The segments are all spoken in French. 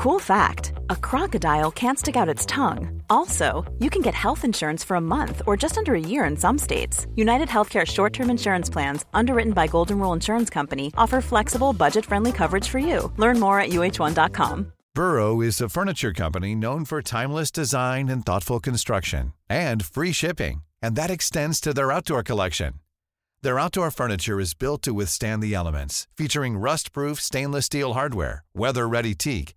Cool fact a crocodile can't stick out its tongue. Also, you can get health insurance for a month or just under a year in some states. United Healthcare short term insurance plans, underwritten by Golden Rule Insurance Company, offer flexible, budget friendly coverage for you. Learn more at uh1.com. Burrow is a furniture company known for timeless design and thoughtful construction and free shipping, and that extends to their outdoor collection. Their outdoor furniture is built to withstand the elements, featuring rust proof stainless steel hardware, weather ready teak,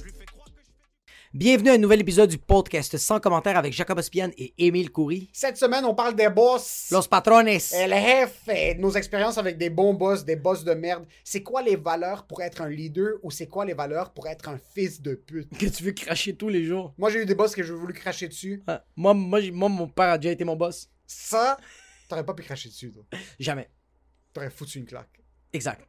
Bienvenue à un nouvel épisode du podcast sans commentaire avec Jacob Ospian et Émile Coury. Cette semaine, on parle des boss. Los patrones. El jefe, nos expériences avec des bons boss, des boss de merde. C'est quoi les valeurs pour être un leader ou c'est quoi les valeurs pour être un fils de pute? Que tu veux cracher tous les jours. Moi, j'ai eu des boss que j'ai voulu cracher dessus. Ah, moi, moi, moi, mon père a déjà été mon boss. Ça, t'aurais pas pu cracher dessus, toi. Jamais. T'aurais foutu une claque. Exact.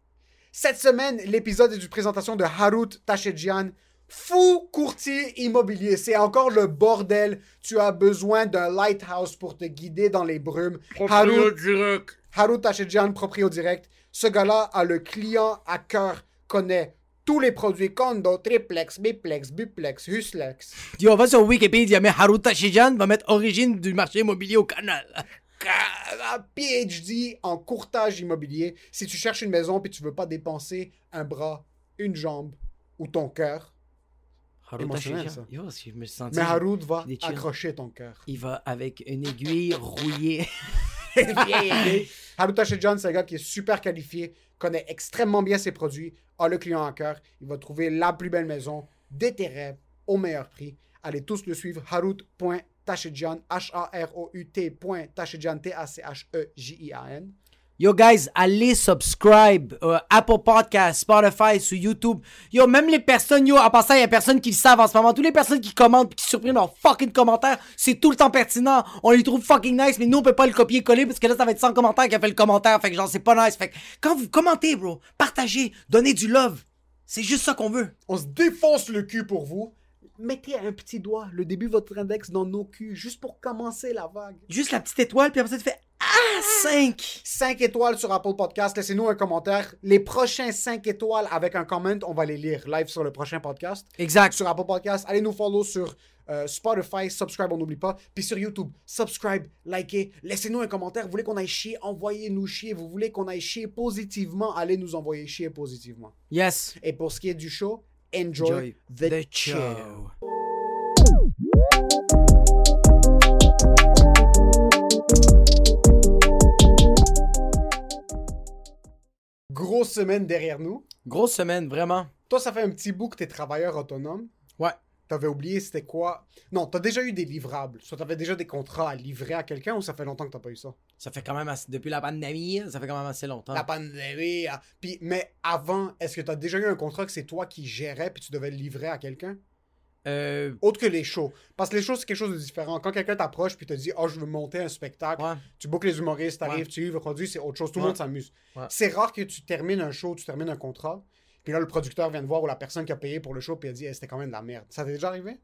Cette semaine, l'épisode est d'une présentation de Harut Tachedjian, fou courtier immobilier. C'est encore le bordel. Tu as besoin d'un lighthouse pour te guider dans les brumes. Harut, direct. Harut Tachedjian, proprio direct. Ce gars-là a le client à cœur, connaît tous les produits condo, triplex, biplex, buplex, huslex. Yo, va sur Wikipédia, mais Haruta Shijan va mettre origine du marché immobilier au canal. Un PhD en courtage immobilier. Si tu cherches une maison puis tu veux pas dépenser un bras, une jambe ou ton cœur, Ça. Yo, si je me mais Harut va accrocher ton cœur. Il va avec une aiguille rouillée. Harut Tachedjian, c'est un gars qui est super qualifié, connaît extrêmement bien ses produits, a le client à cœur. Il va trouver la plus belle maison, des terrains, au meilleur prix. Allez tous le suivre, harut.tachedjian, H-A-R-O-U-T. Tachedjian, T-A-C-H-E-J-I-A-N. Yo, guys, allez subscribe euh, Apple Podcast, Spotify, sur YouTube. Yo, même les personnes, yo, en passant, il y a personne qui le savent en ce moment. Toutes les personnes qui commentent qui suppriment leurs fucking commentaires, c'est tout le temps pertinent. On les trouve fucking nice, mais nous, on peut pas le copier-coller parce que là, ça va être 100 commentaires qui a fait le commentaire. Fait que genre, c'est pas nice. Fait que quand vous commentez, bro, partagez, donnez du love. C'est juste ça qu'on veut. On se défonce le cul pour vous. Mettez un petit doigt, le début de votre index dans nos culs, juste pour commencer la vague. Juste la petite étoile, puis après ça, tu fais Ah, 5. 5 étoiles sur Apple Podcast. Laissez-nous un commentaire. Les prochains 5 étoiles avec un comment, on va les lire live sur le prochain podcast. Exact. Sur Apple Podcast, allez nous follow sur euh, Spotify, subscribe, on n'oublie pas. Puis sur YouTube, subscribe, likez, laissez-nous un commentaire. Vous voulez qu'on aille chier, envoyez-nous chier. Vous voulez qu'on aille chier positivement, allez nous envoyer chier positivement. Yes. Et pour ce qui est du show, enjoy, Enjoy the, the show. show. Grosse semaine derrière nous. Grosse semaine, vraiment. Toi, ça fait un petit bout que t'es travailleur autonome. Ouais. T'avais oublié c'était quoi? Non, t'as déjà eu des livrables. Soit t'avais déjà des contrats à livrer à quelqu'un ou ça fait longtemps que t'as pas eu ça? Ça fait quand même assez, depuis la pandémie, ça fait quand même assez longtemps. La pandémie. ah. Puis, mais avant, est-ce que t'as déjà eu un contrat que c'est toi qui gérais puis tu devais le livrer à quelqu'un? Euh, Autre que les shows. Parce que les shows, c'est quelque chose de différent. Quand quelqu'un t'approche puis te dit Oh, je veux monter un spectacle, ouais. tu bookes les humoristes, t'arrives, Ouais. tu livres le produit, c'est autre chose. Tout le Ouais. monde s'amuse. C'est rare que tu termines un show, tu termines un contrat. Puis là, le producteur vient te voir ou la personne qui a payé pour le show puis a dit c'était quand même de la merde. Ça t'est déjà arrivé?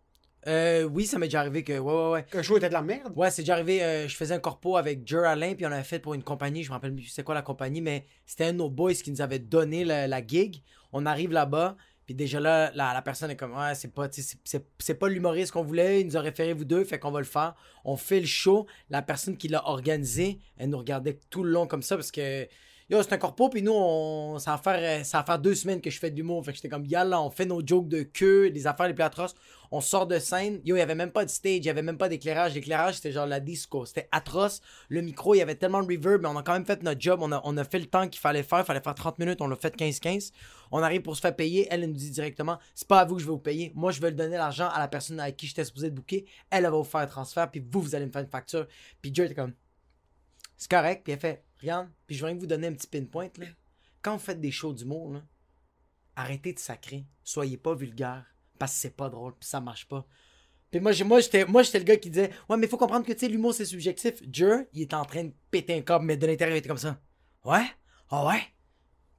Euh, oui, ça m'est déjà arrivé que. Ouais, ouais, ouais. Qu'un show était de la merde? Ouais, c'est déjà arrivé. euh, je faisais un corpo avec Jer Alain, puis on avait fait pour une compagnie. Je me rappelle plus c'est quoi la compagnie, mais c'était un de nos boys qui nous avait donné la, la gig. On arrive là-bas, puis déjà là, la, personne est comme Ouais, c'est pas, c'est- pas l'humoriste qu'on voulait. Il nous a référé vous deux, fait qu'on va le faire. On fait le show. La personne qui l'a organisé, elle nous regardait tout le long comme ça parce que. Yo, c'est un corpo, puis nous, on, ça, va faire, ça va faire deux semaines que je fais de l'humour. Fait que j'étais comme, yalla, on fait nos jokes de queue, les affaires les plus atroces. On sort de scène. Yo, il y avait même pas de stage, il y avait même pas d'éclairage. L'éclairage, c'était genre la disco. C'était atroce. Le micro, il y avait tellement de reverb, mais on a quand même fait notre job. On a, on a fait le temps qu'il fallait faire. Il fallait faire 30 minutes. On l'a fait 15-15. On arrive pour se faire payer. Elle, nous dit directement, c'est pas à vous que je vais vous payer. Moi, je vais le donner l'argent à la personne avec qui j'étais supposé de booker. Elle, va vous faire un transfert, puis vous, vous allez me faire une facture. Puis Joe était comme, c'est correct. Puis elle fait, regarde, puis je viens vous donner un petit pinpoint, là. Quand vous faites des shows d'humour, là, arrêtez de sacrer. Soyez pas vulgaire. Parce que c'est pas drôle, puis ça marche pas. Puis moi, j'étais, moi, j'étais le gars qui disait Ouais, mais faut comprendre que, tu sais, l'humour, c'est subjectif. Jer, il est en train de péter un câble, mais de l'intérieur, il était comme ça. Ouais? Ah ouais?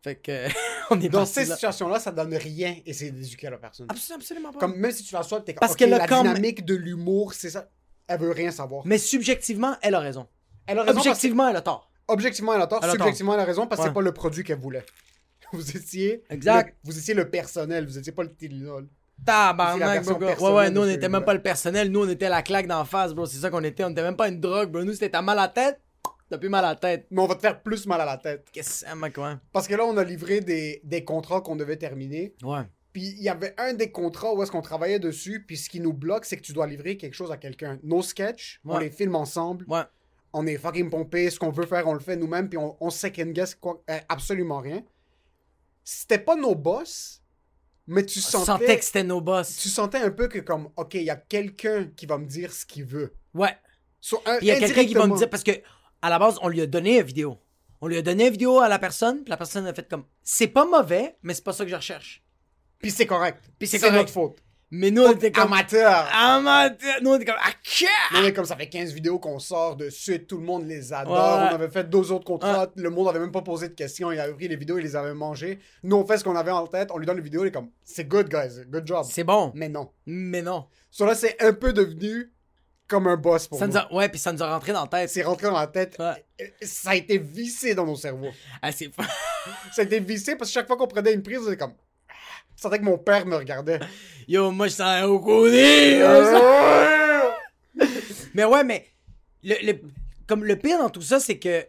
Fait que, on est Dans ces là. situations-là, ça donne rien et c'est d'éduquer la personne. Absolument, absolument pas. Comme même si tu la sois, t'es comme Parce a la dynamique de l'humour, c'est ça. Elle veut rien savoir. Mais subjectivement, elle a raison. Elle a raison parce que- Objectivement, elle a tort. objectivement, elle a tort. Elle a tort. Subjectivement, elle a raison parce que Ouais. c'est pas le produit qu'elle voulait. Vous étiez. Exact. le- vous étiez le personnel, vous étiez pas le Tylenol. Tabarnak, bro. Ouais, ouais, nous, on était même pas le personnel. Nous, on était la claque d'en face, bro. C'est ça qu'on était. On était même pas une drogue, bro. Nous, c'était t'as mal à la tête. T'as plus mal à la tête. Mais on va te faire plus mal à la tête. Qu'est-ce que c'est, mec, ouais? Parce que là, on a livré des, des contrats qu'on devait terminer. Ouais. Puis il y avait un des contrats où est-ce qu'on travaillait dessus. Puis ce qui nous bloque, c'est que tu dois livrer quelque chose à quelqu'un. Nos sketchs, on les filme ensemble. Ouais. On est fucking pompé. Ce qu'on veut faire, on le fait nous-mêmes. Puis on, on second guess quoi, euh, absolument rien. C'était pas nos boss, mais tu On sentais, que c'était nos boss. tu sentais un peu que comme, ok, il y a quelqu'un qui va me dire ce qu'il veut. Ouais. So, un- il y a quelqu'un qui va me dire, parce que à la base, on lui a donné une vidéo. On lui a donné une vidéo à la personne, puis la personne a fait comme c'est pas mauvais, mais c'est pas ça que je recherche. Puis c'est correct. Puis c'est notre faute. Mais nous, on était comme Amateur. amateur. Nous, on était comme ah, quoi? Nous, on est comme ça fait 15 vidéos qu'on sort de suite, tout le monde les adore. Ouais. On avait fait deux autres contrats, le monde avait même pas posé de questions, il avait pris les vidéos, il les avait mangées. Nous, on fait ce qu'on avait en tête, on lui donne les vidéos, il est comme c'est good, guys, good job. C'est bon. Mais non. Mais non. So là, c'est un peu devenu comme un boss pour Ça nous. nous a... Ouais, puis ça nous a rentré dans la tête. C'est rentré dans la tête. Ouais. Ça a été vissé dans nos cerveaux. Ah, c'est Ça a été vissé parce que chaque fois qu'on prenait une prise, on était comme. Je sentais que mon père me regardait. Yo, moi, je sens au côté. Mais ouais, mais le, le- comme le pire dans tout ça, c'est que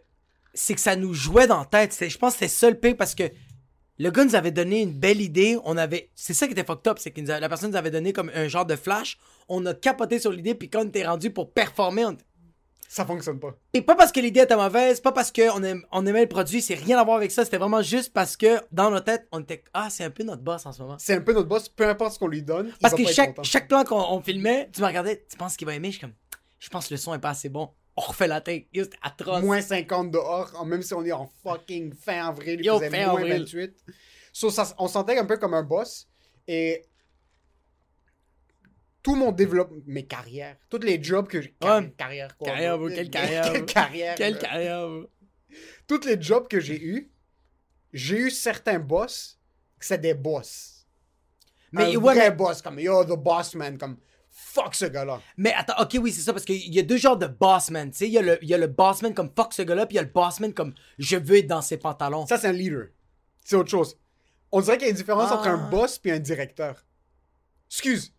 c'est que ça nous jouait dans la tête. C'est- Je pense que c'était ça le pire parce que le gars nous avait donné une belle idée. On avait, c'est ça qui était fucked up, c'est que la personne nous avait donné comme un genre de flash. On a capoté sur l'idée, puis quand on était rendu pour performer, on... Ça fonctionne pas. et pas parce que l'idée était mauvaise, pas parce qu'on on aimait le produit, c'est rien à voir avec ça. C'était vraiment juste parce que dans notre tête, on était ah c'est un peu notre boss en ce moment. C'est un peu notre boss, peu importe ce qu'on lui donne. Parce que chaque, chaque plan qu'on on filmait, tu me regardais, tu penses qu'il va aimer? Je suis comme, je pense que le son est pas assez bon. On refait la tête. C'était atroce. Moins 50 dehors, même si on est en fucking fin avril, il Yo, fin moins avril. 28. So, ça- on se sentait un peu comme un boss. Et tout mon développement, mes carrières, tous les jobs que j'ai. car- Ouais. Carrière, quoi. Carrière, quelle carrière, Quelle carrière. Quelle carrière. Tous les jobs que j'ai eus, j'ai eu certains boss que c'est des boss. Mais un ouais, vrai mais, boss, comme yo, the boss man, comme fuck ce gars-là. mais attends, ok, oui, c'est ça, parce qu'il y a deux genres de bossman, tu sais. Il y, a le- il y a le bossman comme fuck ce gars-là, puis il y a le bossman comme je veux être dans ses pantalons. Ça, c'est un leader. C'est autre chose. On dirait qu'il y a une différence Ah. entre un boss et un directeur. Excuse.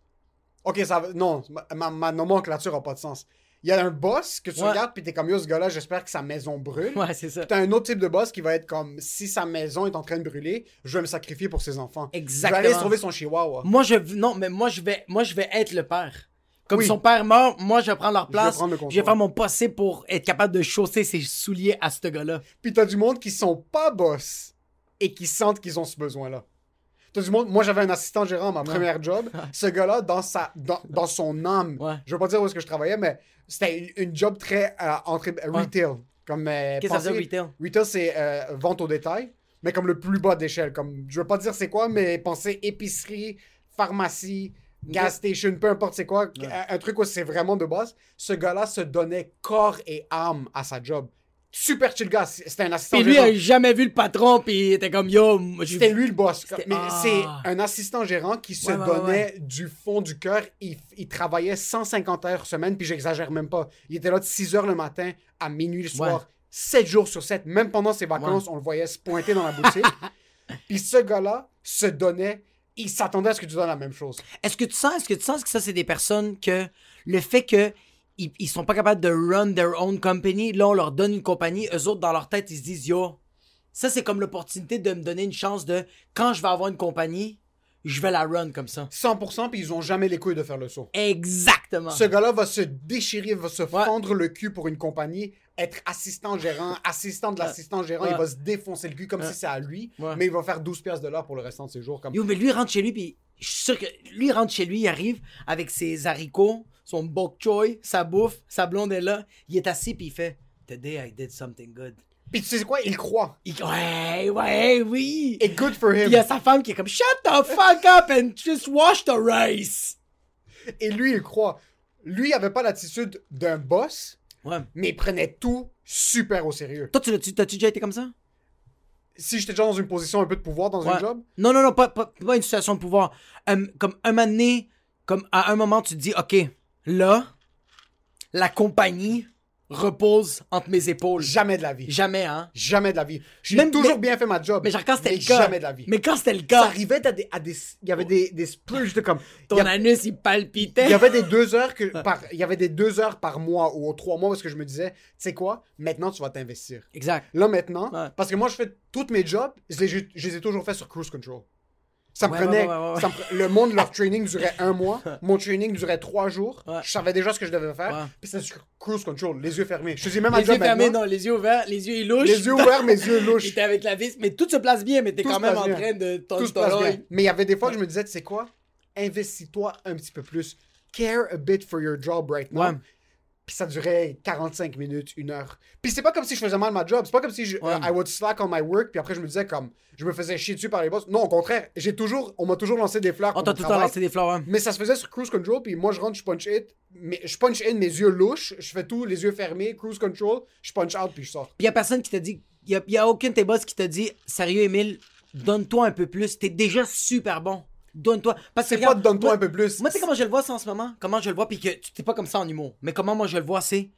Ok, ça va- Non, ma, nomenclature a pas de sens. Il y a un boss que tu Ouais. regardes puis t'es comme yo, ce gars-là, j'espère que sa maison brûle. Ouais, c'est ça. T'as un autre type de boss qui va être comme si sa maison est en train de brûler, je vais me sacrifier pour ses enfants. Exactement. Je vais aller sauver son chihuahua. Moi, je non, mais moi, je vais, moi, je vais être le père. Comme Oui. son père meurt, moi, je vais prendre leur place. le Je vais, faire mon possible pour être capable de chausser ses souliers à ce gars-là. Puis t'as du monde qui sont pas boss et qui sentent qu'ils ont ce besoin-là. Du monde. Moi, j'avais un assistant gérant à ma première job. Ce gars-là, dans, sa, dans, dans son âme, Ouais. je veux pas dire où est-ce que je travaillais, mais c'était une, une job très euh, entrée- retail. Comme, euh, Qu'est-ce que ça veut retail? Retail, c'est euh, vente au détail, mais comme le plus bas d'échelle. Comme, je veux pas dire c'est quoi, mais pensez épicerie, pharmacie, gas station, peu importe c'est quoi. Un, un truc où c'est vraiment de base. Ce gars-là se donnait corps et âme à sa job. Super chill gars. C'était un assistant Puis lui, il a jamais vu le patron, puis il était comme yo. C'était lui le boss. Mais Ah. c'est un assistant gérant qui se Ouais, ouais, donnait du fond du cœur. Il, il travaillait 150 heures semaine, puis j'exagère même pas. Il était là de 6 heures le matin à minuit le soir, Ouais. 7 jours sur 7. Même pendant ses vacances, on le voyait se pointer dans la boutique. puis ce gars-là se donnait. Il s'attendait à ce que tu donnes la même chose. Est-ce que tu sens, est-ce que tu sens que ça, c'est des personnes que le fait que ils, ils sont pas capables de run their own company, là, on leur donne une compagnie, eux autres, dans leur tête, ils se disent, yo, ça, c'est comme l'opportunité de me donner une chance de, quand je vais avoir une compagnie, je vais la run comme ça. 100%, puis ils ont jamais les couilles de faire le saut. Exactement. Ce gars-là va se déchirer, va se Ouais. fendre le cul pour une compagnie, être assistant gérant, assistant de l'assistant gérant, Ouais. il va se défoncer le cul comme Ouais. si c'est à lui, mais il va faire 12 piastres de l'heure pour le restant de ses jours. Comme... Yo, mais lui, il rentre chez lui, puis je suis sûr que lui, il rentre chez lui, il arrive avec ses haricots, son bok choy, sa bouffe, sa blonde est là, il est assis, puis il fait Today I did something good. Puis tu sais quoi, il croit. Il- Ouais, ouais, oui. Et good for him. il y a sa femme qui est comme Shut the fuck up and just wash the rice. Et lui, il croit. Lui, il avait pas l'attitude d'un boss, Ouais. mais il prenait tout super au sérieux. Toi, tu l'as-tu- t'as-tu déjà été comme ça? Si j'étais déjà dans une position un peu de pouvoir dans un job, Non, non, non, pas, pas, pas une situation de pouvoir. Euh, comme un moment donné, comme à un moment, tu te dis, OK, là, la compagnie repose entre mes épaules. jamais de la vie. Jamais, hein? Jamais de la vie. J'ai Même- toujours mais- bien fait ma job. Mais genre, quand c'était le cas. Jamais de la vie. Mais quand c'était le ça cas, arrivait à des, à des- il y avait des, des splurges de comme, il ton y, a- anus, il palpitait. il y avait des deux heures que par, il y avait des deux heures par mois ou trois mois parce que je me disais, tu sais quoi, maintenant tu vas t'investir. Exact. Là maintenant, Ouais. parce que moi je fais tous mes jobs, je les, je les ai toujours fait sur cruise control. Ça me Ouais, prenait, ouais, ouais, ça me le monde leur training durait un mois, mon training durait trois jours. Je savais déjà ce que je devais faire, puis c'était sur cruise control, les yeux fermés. Je faisais même Les yeux fermés, non, les yeux ouverts, les yeux ils louchent. Les yeux ouverts, mes yeux louches. était avec la vis, mais tout se place bien, mais t'es Tout quand même en bien. train de Tout se ton bien. Mais il y avait des fois que je me disais, tu sais quoi, investis-toi un petit peu plus. Care a bit for your job right now. Puis ça durait 45 minutes, une heure. Puis c'est pas comme si je faisais mal ma job. C'est pas comme si je, Ouais. I would slack on my work. Puis après, je me disais comme, je me faisais chier dessus par les boss. Non, au contraire, j'ai toujours, on m'a toujours lancé des fleurs. On pour t'a tout le temps lancé des fleurs, hein. Mais ça se faisait sur cruise control. Puis moi, je rentre, je punch it. Mais je punch in mes yeux louches. Je fais tout, les yeux fermés, cruise control. Je punch out, puis je sors. Puis y a personne qui t'a dit, y a, y a aucun de tes boss qui t'a dit, sérieux, Emile, donne-toi un peu plus. T'es déjà super bon. Donne-toi. Parce que C'est pas donne-toi un peu plus. Moi, tu sais comment je le vois ça en ce moment? Comment je le vois, puis que tu t'es pas comme ça en humour. Mais comment moi je le vois, c'est.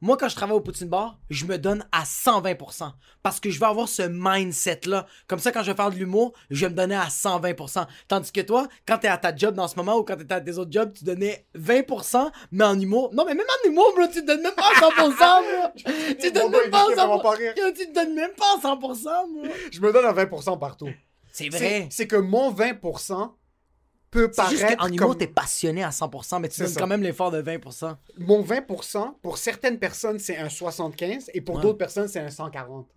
Moi, quand je travaille au Poutine Bar, je me donne à 120%. Parce que je vais avoir ce mindset-là. Comme ça, quand je vais faire de l'humour, je vais me donner à 120%. Tandis que toi, quand t'es à ta job dans ce moment ou quand t'es à tes autres jobs, tu donnais 20%, mais en humour. Non, mais même en humour, bro, tu te donnes même pas à 100%, bro. Tu te donnes même pas à rire. 100%. Yo, Tu te donnes même pas à 100%, bro. Je me donne à 20% partout. C'est vrai. c'est que mon 20% peut C'est juste paraître qu'en humour, comme... t'es passionné à 100%, mais tu donnes ça. quand même l'effort de 20%. Mon 20%, pour certaines personnes, c'est un 75 et pour Ouais. d'autres personnes, c'est un 140.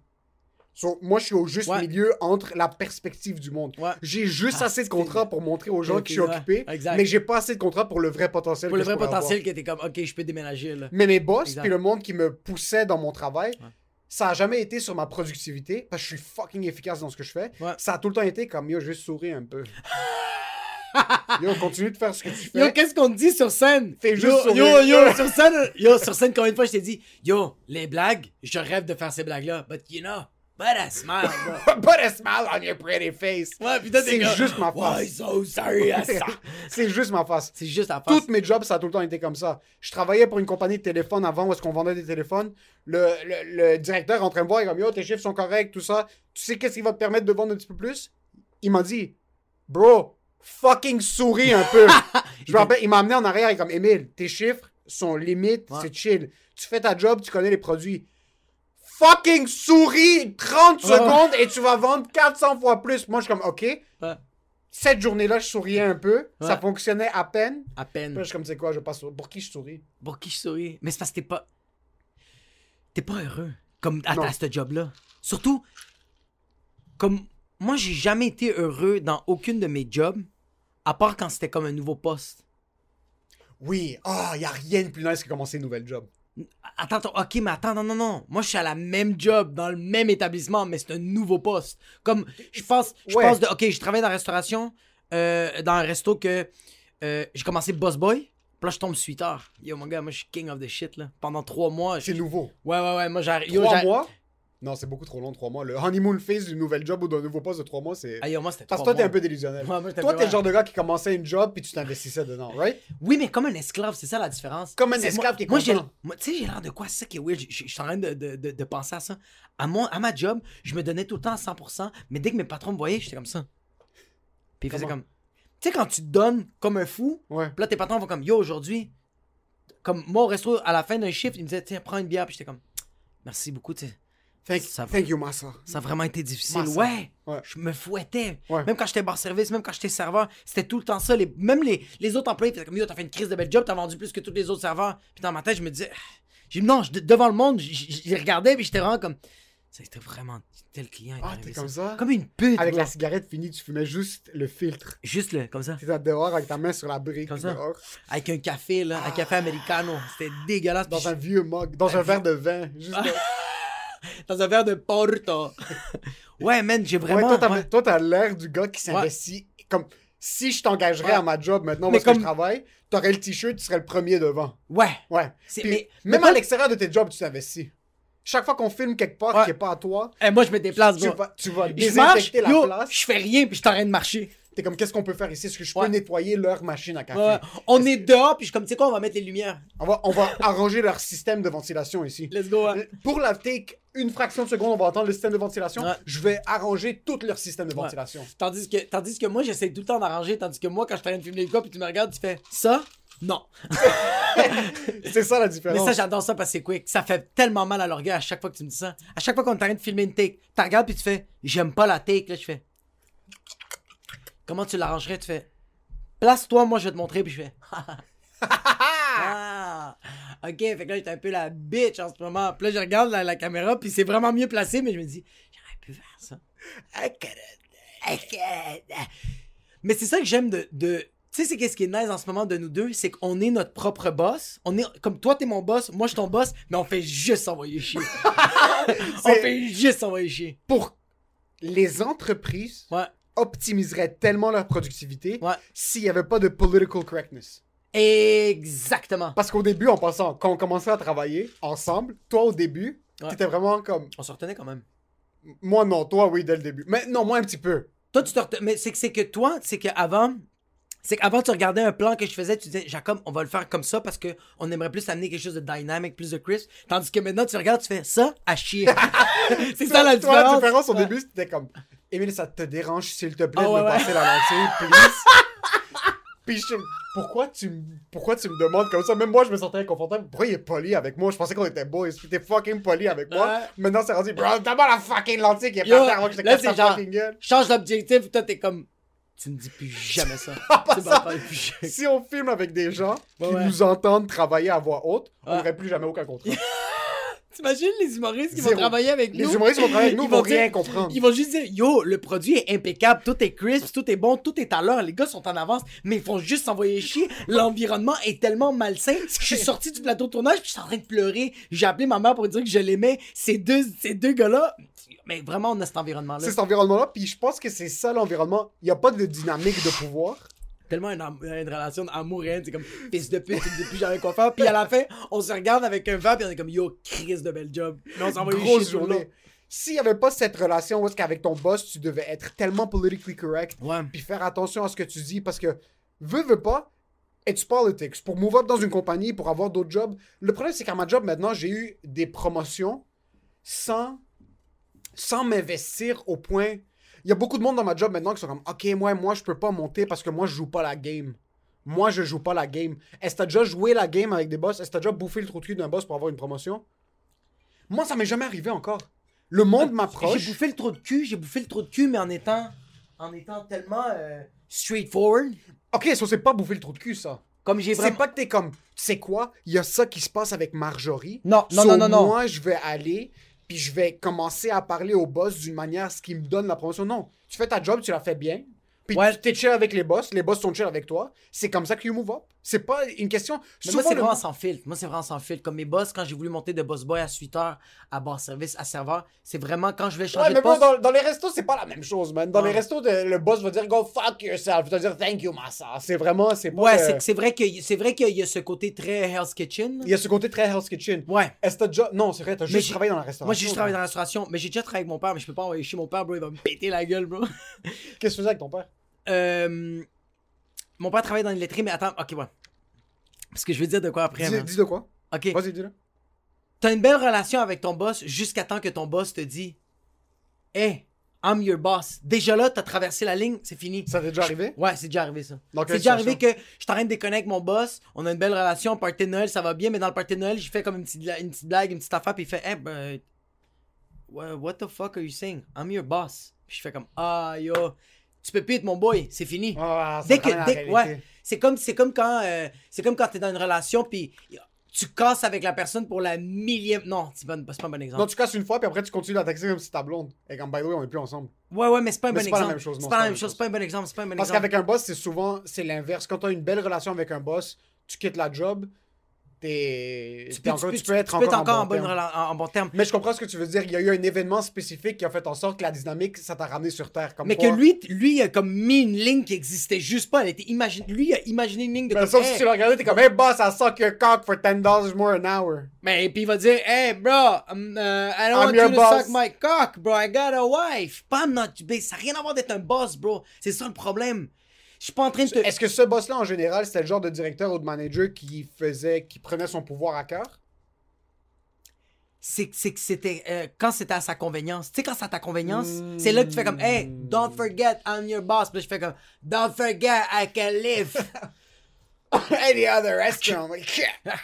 So, moi, je suis au juste Ouais. milieu entre la perspective du monde. Ouais. J'ai juste Ah, assez de contrats pour montrer aux gens que je suis occupé, Exact. mais j'ai pas assez de contrats pour le vrai potentiel. Pour que le vrai potentiel avoir. qui était comme, ok, je peux déménager, là. Mais mes boss, puis le monde qui me poussait dans mon travail, ça a jamais été sur ma productivité, parce que je suis fucking efficace dans ce que je fais. Ouais. Ça a tout le temps été comme, yo, juste souris un peu. yo, continue de faire ce que tu fais. Yo, qu'est-ce qu'on te dit sur scène? Fais yo, juste yo, sourire. yo, sur scène, yo, sur scène, combien de fois je t'ai dit, yo, les blagues, je rêve de faire ces blagues-là, but you know, but I smile, bro. Put a smile on your pretty face. Ouais, putain, C'est juste ma face. Why so ça? C'est juste ma face. C'est juste à face. Toutes mes jobs, ça a tout le temps été comme ça. Je travaillais pour une compagnie de téléphone avant où est-ce qu'on vendait des téléphones. Le, le, le directeur est en train de voir, il est comme Yo, tes chiffres sont corrects, tout ça. Tu sais qu'est-ce qui va te permettre de vendre un petit peu plus? Il m'a dit Bro, fucking souris un peu. Je me rappelle, il m'a amené en arrière, il est comme Emile, tes chiffres sont limites, Ouais. c'est chill. Tu fais ta job, tu connais les produits. Fucking souris 30 Ouais. secondes et tu vas vendre 400 fois plus. Moi, je suis comme OK. Ouais, Cette journée-là, je souriais un peu. Ça fonctionnait à peine. à Puis là, peine. je suis comme, c'est quoi, je passe Pour qui je souris? Pour qui je souris? Mais c'est parce que t'es pas. T'es pas heureux. Comme à, à ce job-là. Surtout, comme. Moi, j'ai jamais été heureux dans aucune de mes jobs, à part quand c'était comme un nouveau poste. Oui. Ah, il y a rien de plus nice que commencer une nouvelle job. Attends, attends, ok, mais attends, non, non, non. Moi, je suis à la même job, dans le même établissement, mais c'est un nouveau poste. Comme, je pense, je Ouais. pense de, ok, je travaille dans la restauration, euh, dans un resto que euh, j'ai commencé boss boy, puis là, je tombe suiteur. Yo, mon gars, moi, je suis king of the shit, là. Pendant trois mois. je- C'est nouveau. Ouais, ouais, ouais, moi, j'arrive. yo, Trois mois? Non, c'est beaucoup trop long, trois mois. Le honeymoon phase d'une nouvelle job ou d'un nouveau poste de trois mois, c'est. Ah, yo, moi, c'était Parce que toi, t'es un peu délusionnel. Ouais, moi, j'étais toi, t'es le genre de gars qui commençait une job puis tu t'investissais dedans, right? Oui, mais comme un esclave, c'est ça la différence. Comme un esclave moi- qui est Moi, j'ai, content. moi, tu sais, j'ai l'air de quoi? C'est ça qui est weird. Je suis en train de, de, de, de penser à ça. À, mon, à ma job, je me donnais tout le temps à 100%, mais dès que mes patrons me voyaient, j'étais comme ça. Puis ils faisaient comme. Tu sais, quand tu te donnes comme un fou, Ouais. là, tes patrons vont comme, yo, aujourd'hui, comme moi au resto, à la fin d'un shift, ils me disaient, tiens, prends une bière, puis j'étais comme, merci beaucoup, tu sais. Thank, Ça- thank you, Massa. Ça a vraiment été difficile. Ouais. Ouais. Je me fouettais. Ouais. Même quand j'étais bar service, même quand j'étais serveur, c'était tout le temps ça. Les- même les, les autres employés faisaient comme yo, t'as fait une crise de bel job, t'as vendu plus que tous les autres serveurs. Puis dans ma tête, je me disais, j'ai non, je- devant le monde, je les regardais, puis j'étais vraiment comme, c'était vraiment tel client. Ah, t'es comme ça Comme une pute. Avec la cigarette finie, tu fumais juste le filtre. Juste là, comme ça. T'étais dehors avec ta main sur la brique. Comme ça. dehors, Avec un café, là, un café americano. C'était dégueulasse. dans un vieux mug, dans un verre de vin. Juste Ah. dans un verre de Porto. ouais, man, j'ai Ouais, vraiment. toi, t'as, ouais. l'air du gars qui s'investit. Comme si je t'engagerais Ouais. à ma job maintenant Mais parce que je travaille, t'aurais le t-shirt, tu serais le premier devant. Ouais. Ouais. C'est- Puis mais- même mais à pas- l'extérieur de tes jobs, tu t'investis. Chaque fois qu'on filme quelque part Ouais. qui est pas à toi, Eh, moi, je me déplace, tu vas, tu vas Je marche, désinfecter la yo, place. je fais rien, puis je train de marcher. T'es comme, qu'est-ce qu'on peut faire ici? Est-ce que je peux Ouais. nettoyer leur machine à café? Ouais. On est dehors, puis je suis comme, tu sais quoi, on va mettre les lumières. On va, on va arranger leur système de ventilation ici. Let's go, hein. Pour la take une fraction de seconde, on va entendre le système de ventilation. Ouais. Je vais arranger tout leur système de ventilation. Tandis que, tandis que moi, j'essaie tout le temps d'arranger, tandis que moi, quand je train de filmer le gars, puis tu me regardes, tu fais ça? Non. C'est ça la Mais différence. ça, j'adore ça parce que c'est quick. Ça fait tellement mal à l'orgueil à chaque fois que tu me dis ça. À chaque fois qu'on est en train de filmer une take, tu regardes puis tu fais J'aime pas la take. Là, je fais Comment tu l'arrangerais? Tu fais Place-toi, moi je vais te montrer. Puis je fais Ah Ok, fait que là, j'étais un peu la bitch en ce moment. Puis là, je regarde la, la caméra, puis c'est vraiment mieux placé, mais je me dis J'aurais pu faire ça. Mais c'est ça que j'aime de. de... Tu sais, c'est qu'est-ce qui est nice en ce moment de nous deux, c'est qu'on est notre propre boss. On est comme toi, t'es mon boss, moi, je suis ton boss, mais on fait juste s'envoyer chier. on fait juste s'envoyer chier. Pour les entreprises Ouais. Optimiseraient tellement leur productivité Ouais. s'il n'y avait pas de political correctness. Exactement. Parce qu'au début, en passant, quand on commençait à travailler ensemble, toi au début, Ouais. t'étais vraiment comme. On se retenait quand même. Moi non, toi oui, dès le début. Mais non, moi un petit peu. Toi, tu te reten- Mais c'est que, c'est que toi, c'est qu'avant. C'est qu'avant, tu regardais un plan que je faisais, tu disais, Jacob, on va le faire comme ça parce que on aimerait plus amener quelque chose de dynamique, plus de crisp. Tandis que maintenant, tu regardes, tu fais ça à chier. c'est ça la Toi, la différence. différence au Ouais. début, c'était comme. Émile, ça te dérange, s'il te plaît, Ah de ouais, me ouais. passer la lentille, please? Puis je pourquoi tu, me- pourquoi tu me demandes comme ça? Même moi, je me sentais inconfortable. Pourquoi il est poli avec moi? Je pensais qu'on était boys. Puis t'es fucking poli avec moi. Ouais. Maintenant, c'est rendu, bro, d'abord la fucking lentille qui est par terre avant que je te casse ta fucking gueule. change l'objectif, toi t'es comme. Tu me dis plus jamais ça. m'en parles plus jamais. Si on filme avec des gens qui nous entendent travailler à voix haute, on n'aurait plus jamais aucun contrat. T'imagines les humoristes qui vont travailler avec Les nous? humoristes qui vont travailler avec nous Ils vont dire- rien comprendre. Ils vont juste dire, yo, le produit est impeccable, tout est crisp, tout est bon, tout est à l'heure, les gars sont en avance, mais ils font juste s'envoyer chier. L'environnement est tellement malsain. Je suis sorti du plateau de tournage, puis je suis en train de pleurer. J'ai appelé ma mère pour dire que je l'aimais. Ces deux, ces deux gars-là, mais vraiment, on a cet environnement-là. C'est cet environnement-là, puis je pense que c'est ça l'environnement. Il n'y a pas de dynamique de pouvoir. Tellement une, une relation d'amour et haine, c'est comme fils de pute, tu me dis plus jamais quoi faire. Puis à la fin, on se regarde avec un verre, puis on est comme yo, crise de belle job. Mais on s'envoie Grosse journée. S'il n'y avait pas cette relation où est-ce qu'avec ton boss, tu devais être tellement politically correct, Ouais. puis faire attention à ce que tu dis, parce que, veux, veux pas, it's politics. Pour move up dans une compagnie, pour avoir d'autres jobs, le problème, c'est qu'à ma job, maintenant, j'ai eu des promotions sans, sans m'investir au point... Il y a beaucoup de monde dans ma job maintenant qui sont comme, OK, moi, moi, je peux pas monter parce que moi, je joue pas la game. Moi, je joue pas la game. Est-ce que t'as déjà joué la game avec des boss? Est-ce que t'as déjà bouffé le trou de cul d'un boss pour avoir une promotion? Moi, ça m'est jamais arrivé encore. Le monde J'ai m'approche. bouffé le trou de cul, j'ai bouffé le trou de cul, mais en étant, en étant tellement euh, straightforward, Ok, ça c'est pas bouffer le trou de cul, ça. comme j'ai C'est vraiment... pas que t'es comme, tu sais quoi, il y a ça qui se passe avec Marjorie. Non, non, So, non, non, non. Moi, je vais aller, puis je vais commencer à parler au boss d'une manière ce qui me donne la promotion. Non, tu fais ta job, tu la fais bien. Puis Ouais. tu t'es chill avec les boss, les boss sont chill avec toi. C'est comme ça que you move up. C'est pas une question. Mais moi, c'est le- vraiment sans filtre. Moi, c'est vraiment sans filtre. Comme mes boss, quand j'ai voulu monter de boss boy à suiteur, à bar service, à serveur, c'est vraiment quand je vais changer Ouais, mais de bon, poste. dans, dans les restos, c'est pas la même chose, man. Dans Ouais. les restos, le boss va dire go fuck yourself. Il va dire thank you, massa. C'est vraiment, c'est pas. Ouais, le- c'est- vrai que c'est vrai qu'il y a ce côté très Hell's Kitchen. Il y a ce côté très Hell's Kitchen. Ouais. Est-ce que t'as déjà. Non, c'est vrai, t'as juste travaillé dans la restauration. Moi, j'ai juste travaillé dans la restauration, mais j'ai déjà travaillé avec mon père, mais je peux pas envoyer chez mon père, bro. Il va me péter la gueule, bro. Qu'est-ce que tu faisais avec ton père? Euh, mon père travaille dans une laiterie, mais attends, ok, ouais. Parce que je veux dire de quoi après, dis, man. dis de quoi? Ok. Vas-y, dis-le. T'as une belle relation avec ton boss jusqu'à temps que ton boss te dit Hey, I'm your boss. Déjà là, t'as traversé la ligne, c'est fini. Ça t'est déjà arrivé? Ouais, c'est déjà arrivé ça. C'est déjà arrivé que je train de déconner avec mon boss, on a une belle relation, party de Noël, ça va bien, mais dans le party de Noël, j'ai fait comme une petite, une petite blague, une petite affaire, puis il fait Hey, ben, wha- what the fuck are you saying? I'm your boss. Puis je fais comme Ah, yo, tu peux plus être mon boy, c'est fini. Ah, ça Dès que, dès- ouais, c'est comme, c'est comme quand, euh, c'est comme quand t'es dans une relation puis tu casses avec la personne pour la millième. Non, c'est pas, c'est pas un bon exemple. Non, tu casses une fois, puis après tu continues à taxer comme si ta blonde. Et comme by the way, on est plus ensemble. Ouais, ouais, mais c'est pas un Mais bon c'est exemple. pas la même chose, C'est pas la même chose. C'est pas un bon exemple. C'est pas un bon Parce exemple. qu'avec un boss, c'est souvent c'est l'inverse. Quand tu as une belle relation avec un boss, tu quittes la job, t'es. Tu peux, encore- tu tu peux- être tu peux encore, en, en, bon bonne terme. rela- en- en bon terme. Mais je comprends ce que tu veux dire. Il y a eu un événement spécifique qui a fait en sorte que la dynamique, ça t'a ramené sur Terre. Comme Mais quoi- que lui, lui, il a comme mis une ligne qui existait juste pas. Elle était imagine... Lui, a imaginé une ligne de Mais sauf hey. si tu l'as regardé, t'es comme, hey boss, I suck your cock for $10 more an hour. Mais puis il va dire, hey bro, um, uh, I don't I'm want you to boss. suck my cock, bro. I got a wife. Pas not babe. Ça n'a rien à voir d'être un boss, bro. C'est ça le problème. Je suis pas en train de te. Est-ce que ce boss-là, en général, c'était le genre de directeur ou de manager qui faisait, qui prenait son pouvoir à cœur? c'est que c'était euh, quand c'était à sa convenience. Tu sais quand c'est à ta convenience, c'est là que tu fais comme hey, don't forget I'm your boss. Puis là, je fais comme don't forget I can live. Any other restaurant?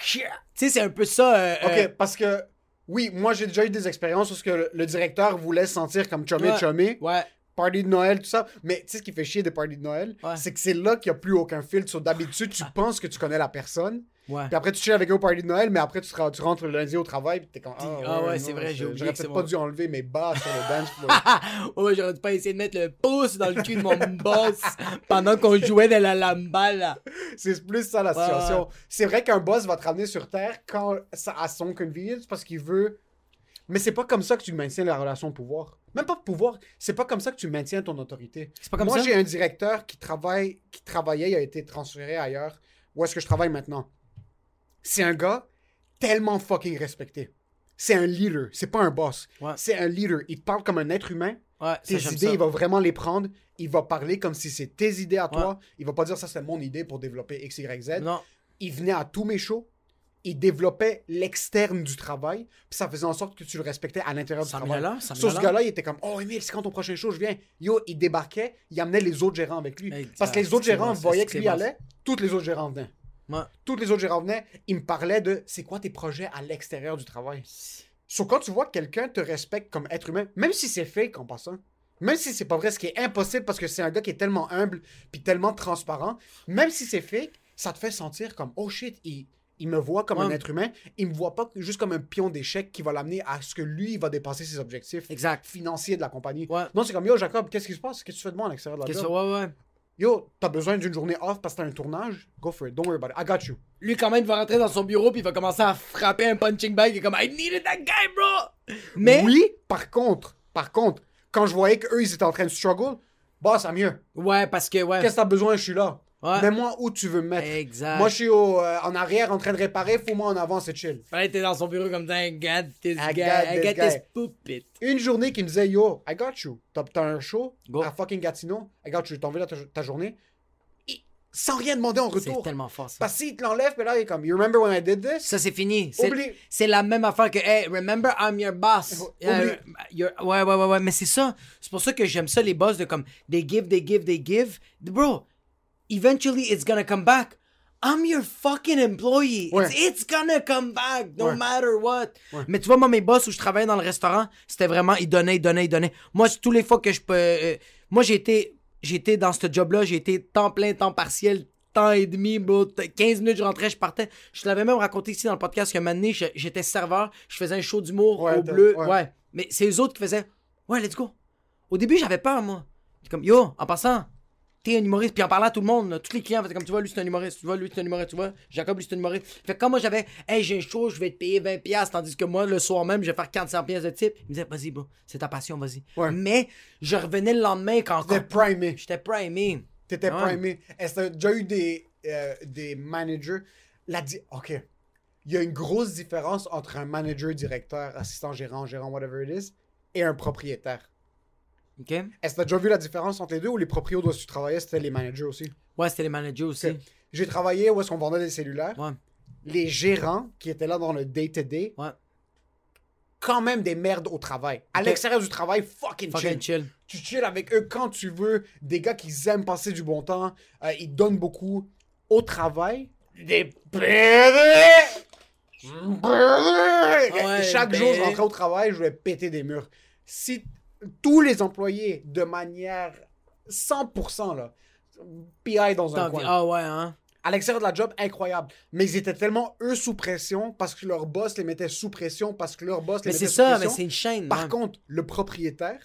tu sais c'est un peu ça. euh, Ok, euh, parce que, oui, moi j'ai déjà eu des expériences où ce que le, le directeur voulait se sentir comme chumé Ouais. chumé. ouais. Party de Noël, tout ça. Mais tu sais ce qui fait chier des parties de Noël? Ouais. C'est que c'est là qu'il n'y a plus aucun filtre. So, D'habitude, tu penses que tu connais la personne. Ouais. Puis après, tu chill avec eux au party de Noël, mais après, tu, rentres le lundi au travail, puis t'es comme. Ah, ah ouais, c'est vrai, j'ai oublié J'aurais peut-être mon- pas dû enlever mes bas sur le dance floor. ouais, j'aurais pas essayer de mettre le pouce dans le cul de mon boss pendant qu'on jouait de la lamba là. c'est plus ça la situation. ouais. C'est vrai qu'un boss va te ramener sur Terre quand ça à son convenience parce qu'il veut. Mais c'est pas comme ça que tu maintiens la relation de pouvoir. Même pas de pouvoir, c'est pas comme ça que tu maintiens ton autorité. C'est pas comme Moi, j'ai un directeur qui travaille, qui travaillait, il a été transféré ailleurs. Où est-ce que je travaille maintenant? C'est un gars tellement fucking respecté. C'est un leader, c'est pas un boss. Ouais. C'est un leader. Il te parle comme un être humain. Ouais, Tes idées, ça. il va vraiment les prendre. Il va parler comme si c'est tes idées à toi. Il va pas dire ça, c'est mon idée pour développer X, Y, Z. Non. Il venait à tous mes shows. Il développait l'externe du travail. Puis ça faisait en sorte que tu le respectais à l'intérieur du travail. Sur ce gars-là, il était comme Oh, Emile, c'est quand ton prochain show, je viens. Yo, il débarquait, il amenait les autres gérants avec lui. Exact. Parce que les autres gérants bon, voyaient que lui bon. allait, tous les autres gérants venaient. Ouais. Tous les autres gérants venaient, ils me parlaient de c'est quoi tes projets à l'extérieur du travail? Sauf quand tu vois que quelqu'un te respecte comme être humain, même si c'est fake en passant, même si c'est pas vrai, ce qui est impossible parce que c'est un gars qui est tellement humble puis tellement transparent, même si c'est fake, ça te fait sentir comme oh shit, il, il me voit comme Ouais. un être humain, il me voit pas juste comme un pion d'échec qui va l'amener à ce que lui il va dépasser ses objectifs Exact. financiers de la compagnie. Ouais. Non, c'est comme yo Jacob, qu'est-ce qui se passe? Qu'est-ce que tu fais de moi à l'extérieur de la job? ouais, ouais. Yo, t'as besoin d'une journée off parce que t'as un tournage? Go for it, don't worry about it, I got you. Lui, quand même, il va rentrer dans son bureau puis il va commencer à frapper un punching bag et comme I needed that guy, bro! Mais. Oui, par contre, par contre, quand je voyais qu'eux, ils étaient en train de struggle, bah, ça mieux. Ouais, parce que, ouais. Qu'est-ce que t'as besoin, je suis là. Ouais. Mets-moi où tu veux me mettre? Exact. Moi, je suis au, euh, en arrière en train de réparer, fous-moi en avant, c'est chill. Fallait être dans son bureau comme ça, I got this I guy, got I this got guy. this puppet. Une journée qui me disait, yo, I got you. T'as un show Go. à fucking Gatineau, I got you. T'as enlevé ta, ta journée? Et sans rien demander en C'est retour. tellement fort, ça. Parce qu'il te l'enlève, puis là, il est comme, you remember when I did this? Ça, c'est fini. C'est-. C'est la même affaire que, hey, remember, I'm your boss. You're- Ouais, ouais, ouais, ouais. Mais c'est ça. C'est pour ça que j'aime ça, les boss, de comme, they give, they give, they give. Bro, eventually, it's gonna come back. I'm your fucking employee. Ouais. It's, it's gonna come back, no Ouais. matter what. Ouais. Mais tu vois, moi, mes boss où je travaillais dans le restaurant, c'était vraiment, ils donnaient, ils donnaient, ils donnaient. Moi, tous les fois que je peux. euh, moi, j'ai été, j'ai été dans ce job-là, j'ai été temps plein, temps partiel, temps et demi, bro. T- 15 minutes, je rentrais, je partais. Je te l'avais même raconté ici dans le podcast donné, je- j'étais serveur, je faisais un show d'humour au bleu. ouais. Mais c'est eux autres qui faisaient, ouais, let's go. Au début, j'avais peur, moi. Comme, yo, en passant, t'es un humoriste. Puis en parlant à tout le monde, là, tous les clients faisaient comme, tu vois, lui, c'est un humoriste. Tu vois, lui, c'est un humoriste. Tu vois, Jacob, lui, c'est un humoriste. Fait que quand moi, j'avais, hey, j'ai un show, je vais te payer 20$, piastres, tandis que moi, le soir même, je vais faire 400$ piastres de type. Il me disait, vas-y, bro, c'est ta passion, vas-y. Ouais. Mais je revenais le lendemain quand encore. primé. J'étais primé. T'étais Ouais. primé. Est-ce que t'as déjà eu des, euh, des managers? La di- OK. Il y a une grosse différence entre un manager, directeur, assistant gérant, gérant, whatever it is, et un propriétaire. OK? Est-ce que t'as déjà vu la différence entre les deux ou les proprios où tu travaillais, c'était les managers aussi? Ouais, c'était les managers aussi. J'ai travaillé où est-ce qu'on vendait des cellulaires. Ouais. Les gérants qui étaient là dans le day-to-day, Ouais. quand même des merdes au travail. À l'extérieur du travail, fucking, Fucking chill. chill. Tu chill avec eux quand tu veux. Des gars qui aiment passer du bon temps. euh, ils donnent beaucoup. Au travail, des pédés! Ouais, Chaque jour, je rentrais au travail, je voulais péter des murs. Si tous les employés, de manière 100%, là, PI dans un coin. Ah ouais, hein? À l'extérieur de la job, incroyable. Mais ils étaient tellement, eux, sous pression parce que leur boss les mettait sous pression, parce que leur boss les Mais mettait c'est sous ça, mais pression. c'est une chaîne. Par contre, le propriétaire,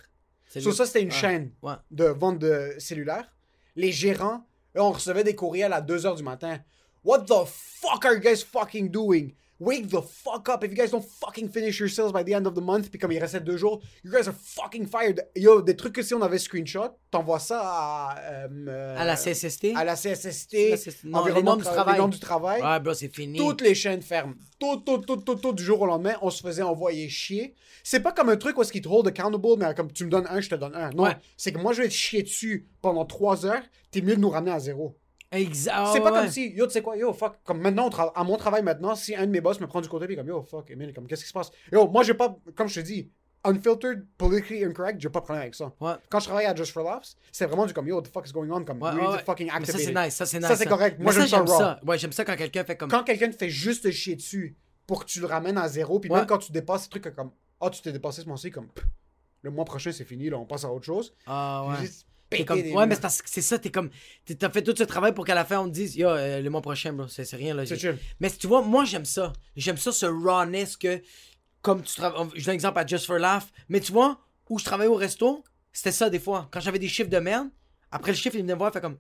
C'est sur ça, c'était une Ouais. chaîne Ouais. de vente de cellulaires. Les gérants, eux, on recevait des courriels à 2 h du matin. What the fuck are you guys fucking doing? Wake the fuck up. If you guys don't fucking finish your sales by the end of the month, puis comme il restait deux jours, you guys are fucking fired. Yo, des trucs que si on avait screenshot, t'envoies ça à... euh, À la CSST? À la CSST. La CSST. Non, environnement les normes de du tra- travail. Les du travail. Ouais, bro, c'est fini. Toutes les chaînes ferment. Tout, tout, tout, tout, tout, du jour au lendemain, on se faisait envoyer chier. C'est pas comme un truc où est-ce qu'ils te hold accountable, mais comme tu me donnes un, je te donne un. Non, Ouais. c'est que moi, je vais te chier dessus pendant trois heures, t'es mieux de nous ramener à zéro. Exact. c'est pas ouais. comme si, yo, tu sais quoi, yo, fuck, comme maintenant, à mon travail maintenant, si un de mes boss me prend du côté, puis comme, yo, fuck, Emile, comme, qu'est-ce qui se passe? Yo, moi, j'ai pas, comme je te dis, unfiltered, politically incorrect, j'ai pas de problème avec ça. Ouais. Quand je travaillais à Just for Laughs, c'est vraiment du comme, yo, what the fuck is going on? Comme, Ouais, you ouais, need ouais. to fucking Mais ça, activate c'est nice. Ça, c'est nice. Ça, c'est correct. Mais Moi, j'aime ça ça. Ouais, j'aime ça quand quelqu'un fait comme. quand quelqu'un te fait juste te chier dessus pour que tu le ramènes à zéro, puis même quand tu dépasses ces trucs comme Ah, tu t'es dépassé ce mois-ci, comme le mois prochain c'est fini, là, on passe à autre chose. Ah, ouais. Juste péter comme- des ouais, mais c'est ça, t'es comme. T'as fait tout ce travail pour qu'à la fin on te dise, yo, euh, le mois prochain, bro, c'est rien, là. C'est. Mais tu vois, moi, j'aime ça. J'aime ça, ce rawness que, comme tu travailles. Je donne un exemple à Just for Laugh. Mais tu vois, où je travaillais au resto, c'était ça des fois. Quand j'avais des chiffres de merde, après le chiffre, il venait me voir, il fait comme,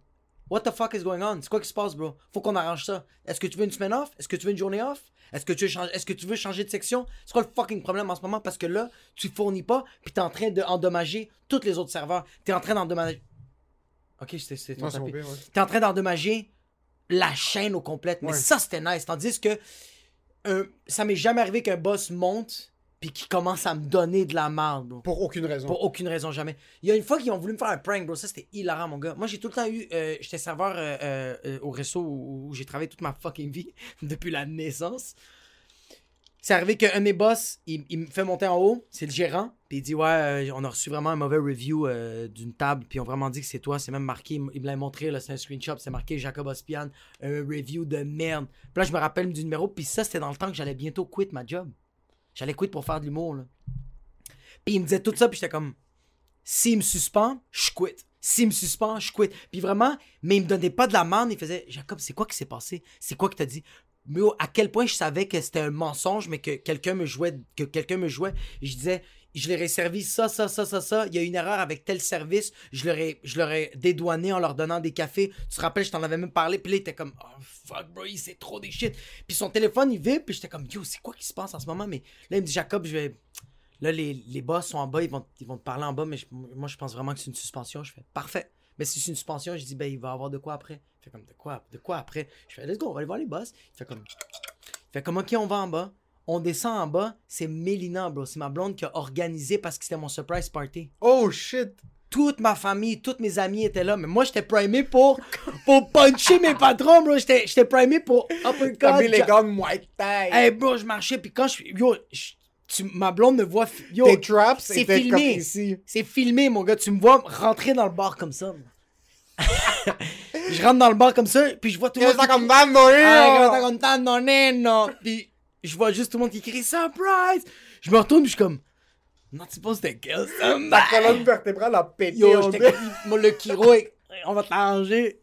What the fuck is going on? C'est quoi qui se passe, bro? Faut qu'on arrange ça. Est-ce que tu veux une semaine off? Est-ce que tu veux une journée off? Est-ce que tu veux changer, est-ce que tu veux changer de section? C'est quoi le fucking problème en ce moment? Parce que là, tu fournis pas, puis t'es en train d'endommager tous les autres serveurs. T'es en train d'endommager. Ok, ton Non, c'est ouais. T'es en train d'endommager la chaîne au complète. Mais Ouais. ça, c'était nice. Tandis que euh, ça m'est jamais arrivé qu'un boss monte puis qu'il commence à me donner de la merde, bro. Pour aucune raison. Pour aucune raison, jamais. Il y a une fois qu'ils ont voulu me faire un prank, bro. Ça, c'était hilarant, mon gars. Moi, j'ai tout le temps eu. euh, J'étais serveur euh, euh, au resto où, où j'ai travaillé toute ma fucking vie, depuis la naissance. C'est arrivé qu'un de mes boss, il, il me fait monter en haut, c'est le gérant, puis il dit Ouais, on a reçu vraiment un mauvais review d'une table, puis ils ont vraiment dit que c'est toi, c'est même marqué, il me l'a montré, là, c'est un screenshot, c'est marqué Jacob Ospian, un review de merde. Puis là, je me rappelle du numéro, puis ça, c'était dans le temps que j'allais bientôt quitter ma job. J'allais quitter pour faire de l'humour, là. Puis il me disait tout ça, puis j'étais comme s'il me suspend, je quitte. S'il me suspend, je quitte. Puis vraiment, mais il me donnait pas de la merde. Il faisait Jacob, c'est quoi qui s'est passé? C'est quoi que t'as dit? Mais oh, à quel point je savais que c'était un mensonge, mais que quelqu'un me jouait, que quelqu'un me jouait? Je disais, je leur ai servi ça, ça, ça, ça, ça. Il y a une erreur avec tel service. Je leur ai, je leur ai dédouané en leur donnant des cafés. Tu te rappelles, je t'en avais même parlé. Puis là, il était comme, oh fuck, bro, il sait trop des shit. Puis son téléphone, il vibre. Puis j'étais comme, yo, c'est quoi qui se passe en ce moment? Mais là, il me dit, Jacob, je vais. Là, les, les boss sont en bas, ils vont, ils vont te parler en bas, mais moi, je pense vraiment que c'est une suspension. Je fais, parfait. Mais si c'est une suspension, je dis, ben, il va avoir de quoi après. Il fait comme, de quoi, de quoi après? Je fais, let's go, on va aller voir les boss. Il fait comme, il fait comme, ok, on va en bas. On descend en bas, c'est Mélina, bro. C'est ma blonde qui a organisé parce que c'était mon surprise party. Oh shit! Toute ma famille, toutes mes amis étaient là, mais moi, j'étais primé pour, pour puncher mes patrons, bro. J'étais primé pour uppercut. T'as mis les gants de Muay Thai. Hey, bro, je marchais, puis quand je. Yo, je- tu- ma blonde me voit. Yo, Tes traps c'est filmé. C'est filmé, mon gars. Tu me vois rentrer dans le bar comme ça. je rentre dans le bar comme ça, puis je vois tout le Yo monde. neno. Puis je vois juste tout le monde qui crie surprise. Je me retourne, je suis comme. Not supposed to kill Ta somebody. colonne vertébrale a pété. Yo, moi, le Kiro, on va t'arranger.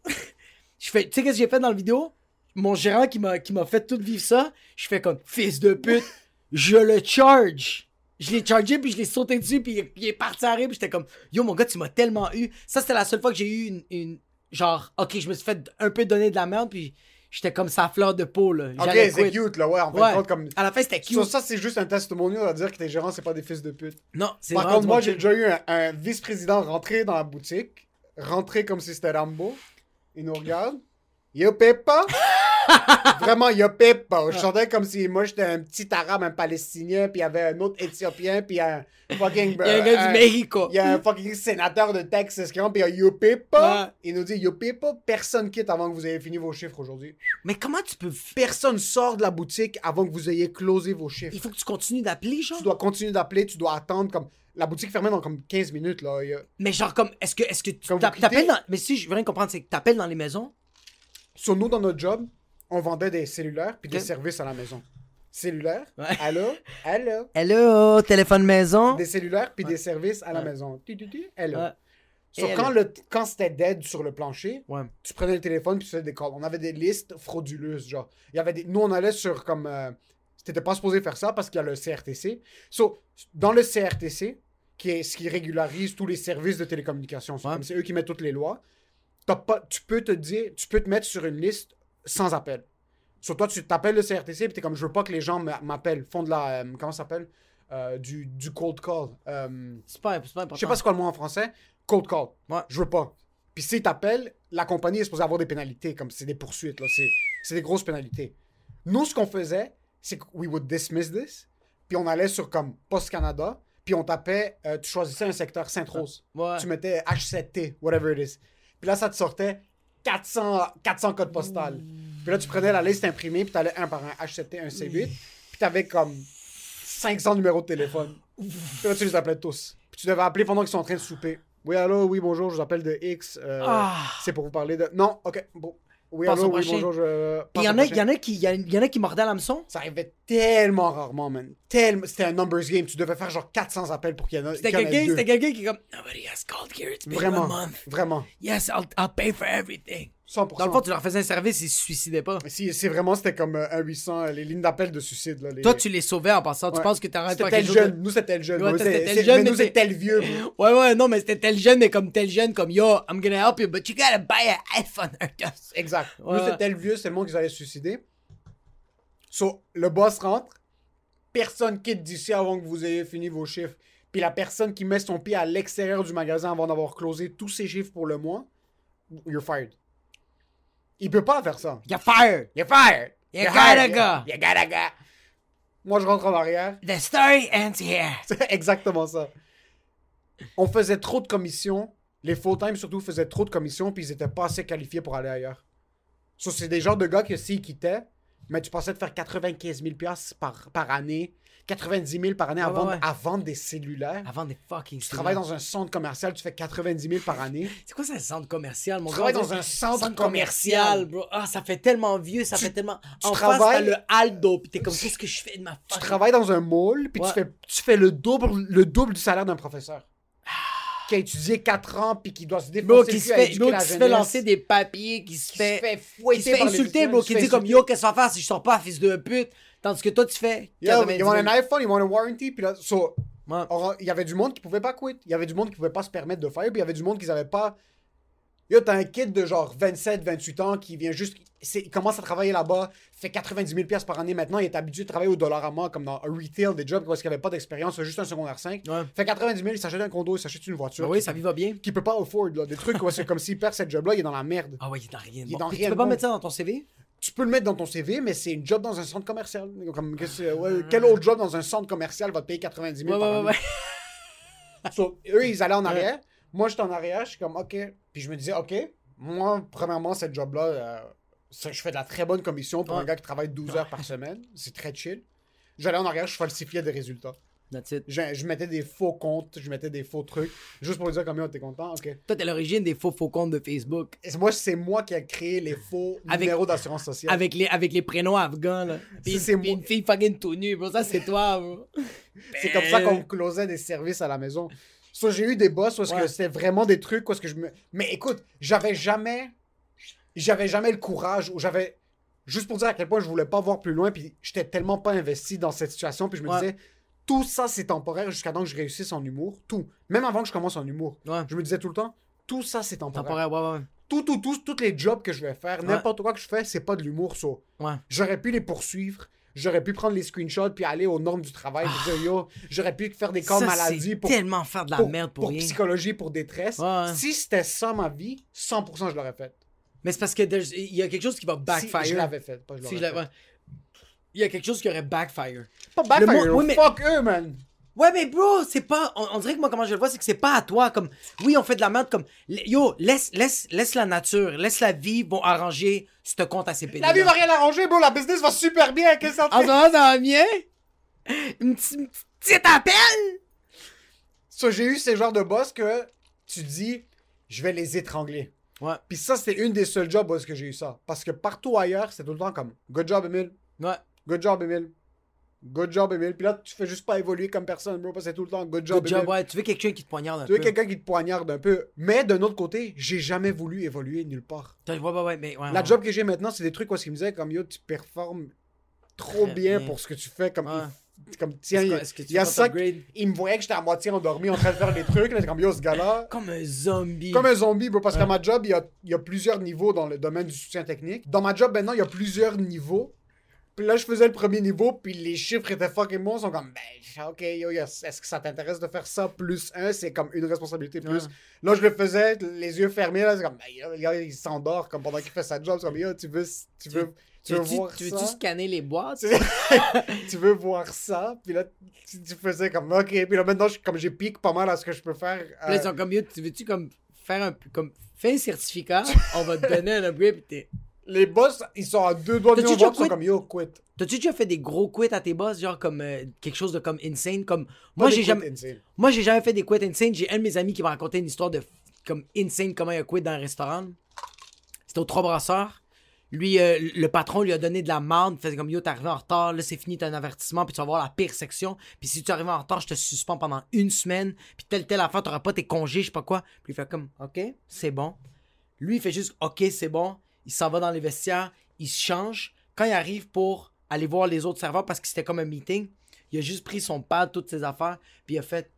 Je fais, tu sais qu'est-ce que j'ai fait dans le vidéo? Mon gérant qui m'a, qui m'a fait tout vivre ça, je fais comme, fils de pute, je le charge. Je l'ai chargé, puis je l'ai sauté dessus, puis il, il est parti à rire, puis j'étais comme, yo, mon gars, tu m'as tellement eu. Ça, c'était la seule fois que j'ai eu une, une- genre, ok, je me suis fait un peu donner de la merde, puis j'étais comme sa fleur de peau, là. Ok, c'est cute, là, ouais. En Ouais. compte, comme. À la fin, c'était cute. Sur ça, c'est juste un testimonial à dire que tes gérants, c'est pas des fils de pute. Non, c'est Par contre, moi, j'ai déjà eu un, un vice-président rentrer dans la boutique, rentrer comme si c'était Rambo. Il nous regarde. Yo, Peppa! Vraiment, yo, Peppa! Je chantais comme si moi, j'étais un petit arabe, un palestinien, puis il y avait un autre éthiopien, puis un fucking. Il y a un gars du Mexico. Il y a un fucking sénateur de Texas qui rentre, puis il y a Yo. Il nous dit, Yo, Peppa, personne quitte avant que vous ayez fini vos chiffres aujourd'hui. Mais comment tu peux. Personne sort de la boutique avant que vous ayez closé vos chiffres. Il faut que tu continues d'appeler, genre? Tu dois continuer d'appeler, tu dois attendre comme. La boutique fermée dans comme 15 minutes, là. Il y a- Mais genre comme est-ce que est-ce que tu t'appelles dans mais si je veux rien comprendre c'est que t'appelles dans les maisons Sur nous, dans notre job, on vendait des cellulaires puis des services à la maison. Cellulaire, Ouais. allô, allô? Hello téléphone maison? Des cellulaires puis des services à la maison. Tu, tu, quand, le, quand c'était dead sur le plancher, Ouais. tu prenais le téléphone puis tu faisais des calls. On avait des listes frauduleuses, genre. Il y avait des... Nous, on allait sur comme... Euh... T'étais pas supposé faire ça parce qu'il y a le CRTC. So, dans le CRTC, qui est ce qui régularise tous les services de télécommunications, c'est Ouais. comme c'est eux qui mettent toutes les lois, t'as pas... tu peux te dire... Tu peux te mettre sur une liste sans appel. Sur toi, tu t'appelles le CRTC, puis t'es comme, je veux pas que les gens m'a- m'appellent, font de la, euh, comment ça s'appelle? Euh, du, du cold call. Euh, C'est pas, pas important. je sais pas c'est quoi le mot en français. Cold call. Ouais. Je veux pas. Puis s'ils t'appellent, la compagnie est supposée avoir des pénalités, comme c'est des poursuites, là. C'est, c'est des grosses pénalités. Nous, ce qu'on faisait, c'est que we would dismiss this, puis on allait sur comme Post Canada, puis on tapait, euh, tu choisissais un secteur Sainte-Rose. Ouais. Tu mettais H7T, whatever it is. Puis là, ça te sortait 400, 400 codes postales. Puis là, tu prenais la liste imprimée, puis t'allais un par un H7T, un C8, puis t'avais comme 500 numéros de téléphone. Puis là, tu les appelais tous. Puis tu devais appeler pendant qu'ils sont en train de souper. Oui, allô, oui, bonjour, je vous appelle de X. euh, Ah. C'est pour vous parler de. Non, ok, bon. Oui, allô, oui, bonjour, je. Il y, en a, il y en a qui, il y en- a qui mordaient à l'hameçon. Ça arrivait tellement rarement, man. Tellement... C'était un numbers game. Tu devais faire genre 400 appels pour qu'il y en, C'était ait quelqu'un, c'était quelqu'un qui est comme Nobody has called here. It's been a Vraiment, month. vraiment. Yes, I'll, I'll pay for everything. 100%. Dans le fond, tu leur faisais un service, ils se suicidaient pas. Si, c'est vraiment, c'était comme euh, un 800, euh, les lignes d'appel de suicide. Là, les... Toi, tu les sauvais en passant. Tu Ouais. penses que t'arrêtes C'était pas quelque chose jeune. Nous, c'était tel jeune. Ouais, c'était tel jeune, mais nous, c'est tel vieux. Ouais, ouais, non, mais c'était tel jeune, mais comme tel jeune, comme yo, I'm gonna help you, but you gotta buy an iPhone. Exact. Ouais, Nous, c'était tel vieux, c'est le monde qui allait se suicider. So, le boss rentre. Personne quitte d'ici avant que vous ayez fini vos chiffres. Puis la personne qui met son pied à l'extérieur du magasin avant d'avoir closé tous ses chiffres pour le mois, you're fired. Il peut pas faire ça. You're fired. You're fired. You You're gotta hired. go. You gotta go. Moi, je rentre en arrière. The story ends here. C'est exactement ça. On faisait trop de commissions. Les full-time, surtout, faisaient trop de commissions, puis ils étaient pas assez qualifiés pour aller ailleurs. So, c'est des genres de gars que s'ils quittaient, mais tu pensais de faire 95 000 piastres par, par année, 90 000 par année à, Ouais, vendre, ouais. à vendre des cellulaires. Avant des fucking. Tu travailles dans un centre commercial, tu fais 90 000 par année. C'est quoi ça, un centre commercial, mon Tu gars? travailles dans un centre commercial. bro. Ah, ça fait tellement vieux, ça fait tellement. tu en face, t'as travailles- le Aldo, pis t'es comme, qu'est-ce que je fais de ma Tu fucking. travailles dans un mall, puis Ouais. tu, fais, tu fais le double, le double du salaire d'un professeur. Qui a étudié 4 ans, puis qui doit se défoncer Bro, qui se fait, éduquer bro, la qui se fait jeunesse. lancer des papiers, qui se qui fait. se fait Qui se fouetter fait par les insulter, bro, qui dit comme yo, qu'est-ce qu'on va faire si je sors pas, fils de pute? Tandis que toi, tu fais. Yo, 90 ils ont 000. un iPhone, ils ont un warranty, puis là, so, Ouais. or, il y avait du monde qui pouvait pas quit. Il y avait du monde qui pouvait pas se permettre de faire, puis il y avait du monde qui avaient pas. Yo, t'as un kid de genre 27, 28 ans qui vient juste. Il commence à travailler là-bas, fait 90 000 pièces par année maintenant, il est habitué de travailler au dollar à mort, comme dans un retail, des jobs parce qu'il avait pas d'expérience, c'est juste un secondaire 5. Ouais. Fait 90 000, il s'achète un condo, il s'achète une voiture. Oui, ça lui va bien. Qui peut pas afford, là. Des trucs c'est comme s'il perd cette job-là, il est dans la merde. Ah ouais, il est dans rien. Il est dans rien Tu peux pas mettre ça dans ton CV? Tu peux le mettre dans ton CV, mais c'est une job dans un centre commercial. Comme, que- ouais, quel autre job dans un centre commercial va te payer 90 000 Ouais, par ouais. So, eux, ils allaient en arrière. Moi, j'étais en arrière. Je suis comme, OK. Puis je me disais, OK, moi, premièrement, cette job-là, euh, je fais de la très bonne commission pour un gars qui travaille 12 heures par semaine. C'est très chill. J'allais en arrière, je falsifiais des résultats. Je, je mettais des faux comptes, je mettais des faux trucs, juste pour dire combien t'es content. OK. Toi, t'es l'origine des faux faux comptes de Facebook. Et moi, c'est moi qui ai créé les faux Avec- numéros d'assurance sociale. Avec les, avec les prénoms afghans, là. Puis, c'est une fille fucking tout nue, bro. Ça, c'est toi, bro. C'est comme ça qu'on closait des services à la maison. Soit j'ai eu des boss est-ce Ouais. que c'était vraiment des trucs est-ce que je me. Mais écoute, j'avais jamais. J'avais jamais le courage ou j'avais. Juste pour dire à quel point je voulais pas voir plus loin, puis j'étais tellement pas investi dans cette situation, puis je me Ouais. disais, tout ça c'est temporaire jusqu'à temps que je réussisse en humour. Tout. Même avant que je commence en humour. Ouais. Je me disais tout le temps, tout ça c'est temporaire. Temporaire, ouais, ouais. Tout, tout, tout, tous les jobs que je vais faire, n'importe quoi que je fais, c'est pas de l'humour, ça. J'aurais pu les poursuivre. J'aurais pu prendre les screenshots puis aller aux normes du travail et dire yo, j'aurais pu faire des cas Ça, maladie pour, tellement faire de la pour, merde pour, rien. psychologie, pour détresse. Si c'était ça ma vie, 100% je l'aurais fait. Mais c'est parce que there's- il y a quelque chose qui va Si backfire. je l'avais fait, pas je Si l'aurais je l'avais- fait. Il y a quelque chose qui aurait backfire. Pas backfire, Le mot- oui, mais- fuck eux, man. Ouais, mais bro, c'est pas. On, on dirait que moi, comment je le vois, c'est que c'est pas à toi. Comme, oui, on fait de la merde. Comme, yo, laisse, laisse, laisse la nature, laisse la vie, vont arranger ce compte à ces pédés. La vie va rien arranger, bro. La business va super bien. Qu'est-ce que ça ce fait? moment, ça va bien? Une petite appel? So, j'ai eu ces genres de boss que tu dis, je vais les étrangler. Ouais, Puis ça, c'était une des seuls jobs où est-ce que j'ai eu ça. Parce que partout ailleurs, c'était tout le temps comme, good job, Emile. ouais. Good job, Emile. Good job, Emile. Puis là, tu fais juste pas évoluer comme personne, bro, parce que c'est tout le temps good job, Good job, Emile. ouais. Tu veux quelqu'un qui te poignarde un Tu veux peu. quelqu'un qui te poignarde un peu. Mais d'un autre côté, j'ai jamais voulu évoluer nulle part. Ouais, ouais, ouais, mais ouais. La job que j'ai maintenant, c'est des trucs où est-ce qu'ils me disaient comme yo, tu performes trop bien, bien. pour ce que tu fais. Comme il comme, tiens, il, que- que y a ça. t'upgrade? Il me voyait que j'étais à moitié endormi en train de faire des trucs. Là, comme, yo, ce gars-là. Comme un zombie. Comme un zombie, bro, parce qu'à ma job, il y a, il y a plusieurs niveaux dans le domaine du soutien technique. Dans ma job, maintenant, il y a plusieurs niveaux. Puis là, je faisais le premier niveau, puis les chiffres étaient fucking bons. Ils sont comme, ben, ok, yo, yo, est-ce que ça t'intéresse de faire ça plus un? C'est comme une responsabilité plus. Ouais. Là, je le faisais, les yeux fermés, là, c'est comme, ben, yo, il s'endort comme pendant qu'il fait sa job. C'est comme, yo, tu veux, tu veux, tu veux veux-tu, voir tu ça? veux-tu scanner les boîtes? tu, tu veux voir ça? Puis là, tu, tu faisais comme, ok. Puis là, maintenant, je- comme j'ai pique pas mal à ce que je peux faire. Puis là, ils euh, sont comme, yo, tu veux-tu comme faire un. Comme, fais un certificat, on va te donner un upgrade, pis t'es. Les boss, ils sont à deux doigts de déjà voir, ils sont comme, yo, quit. T'as-tu déjà fait des gros quits à tes boss, genre comme euh, quelque chose de comme insane? Comme. Moi, j'ai jamais. insane. Moi, j'ai jamais fait des quits insane. J'ai un de mes amis qui m'a raconté une histoire de comme insane comment il a quit dans un restaurant. C'était aux Trois Brasseurs. Lui, euh, le patron lui a donné de la marde. Il faisait comme yo, t'es arrivé en retard, là c'est fini, t'as un avertissement, puis tu vas voir la pire section. Puis si tu arrives en retard, je te suspends pendant une semaine. Puis telle, telle affaire, t'auras pas tes congés, je sais pas quoi. Puis il fait comme, ok, c'est bon. Lui, il fait juste, ok, c'est bon. Il s'en va dans les vestiaires, il se change. Quand il arrive pour aller voir les autres serveurs, parce que c'était comme un meeting, il a juste pris son pad, toutes ses affaires, puis il a fait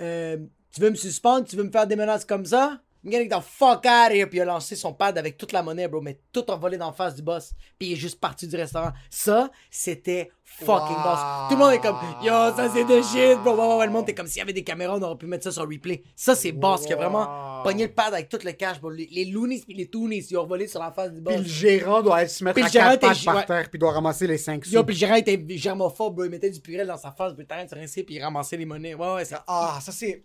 euh, Tu veux me suspendre? Tu veux me faire des menaces comme ça I'm getting the fuck out of here. Puis il a lancé son pad avec toute la monnaie, bro, mais tout envolé d'en face du boss. Puis il est juste parti du restaurant. Ça, c'était fucking Wow. boss. Tout le monde est comme Yo, ça c'est de shit, bro. Ouais, ouais, ouais, le monde est comme s'il y avait des caméras, on aurait pu mettre ça sur replay. Ça, c'est boss qui a vraiment pogné le pad avec tout le cash, bro. Les, les loonies puis les toonies, ils ont volé sur la face du boss. Puis le gérant doit se mettre Puis à le gérant quatre pattes par terre, puis doit ramasser les 5 sous. Yo, puis le gérant était germophobe, bro. Il mettait du purel dans sa face, puis t'arrêtes de rincer, puis il ramassait les monnaies. Ouais, ouais, c'est. Ah, ça c'est.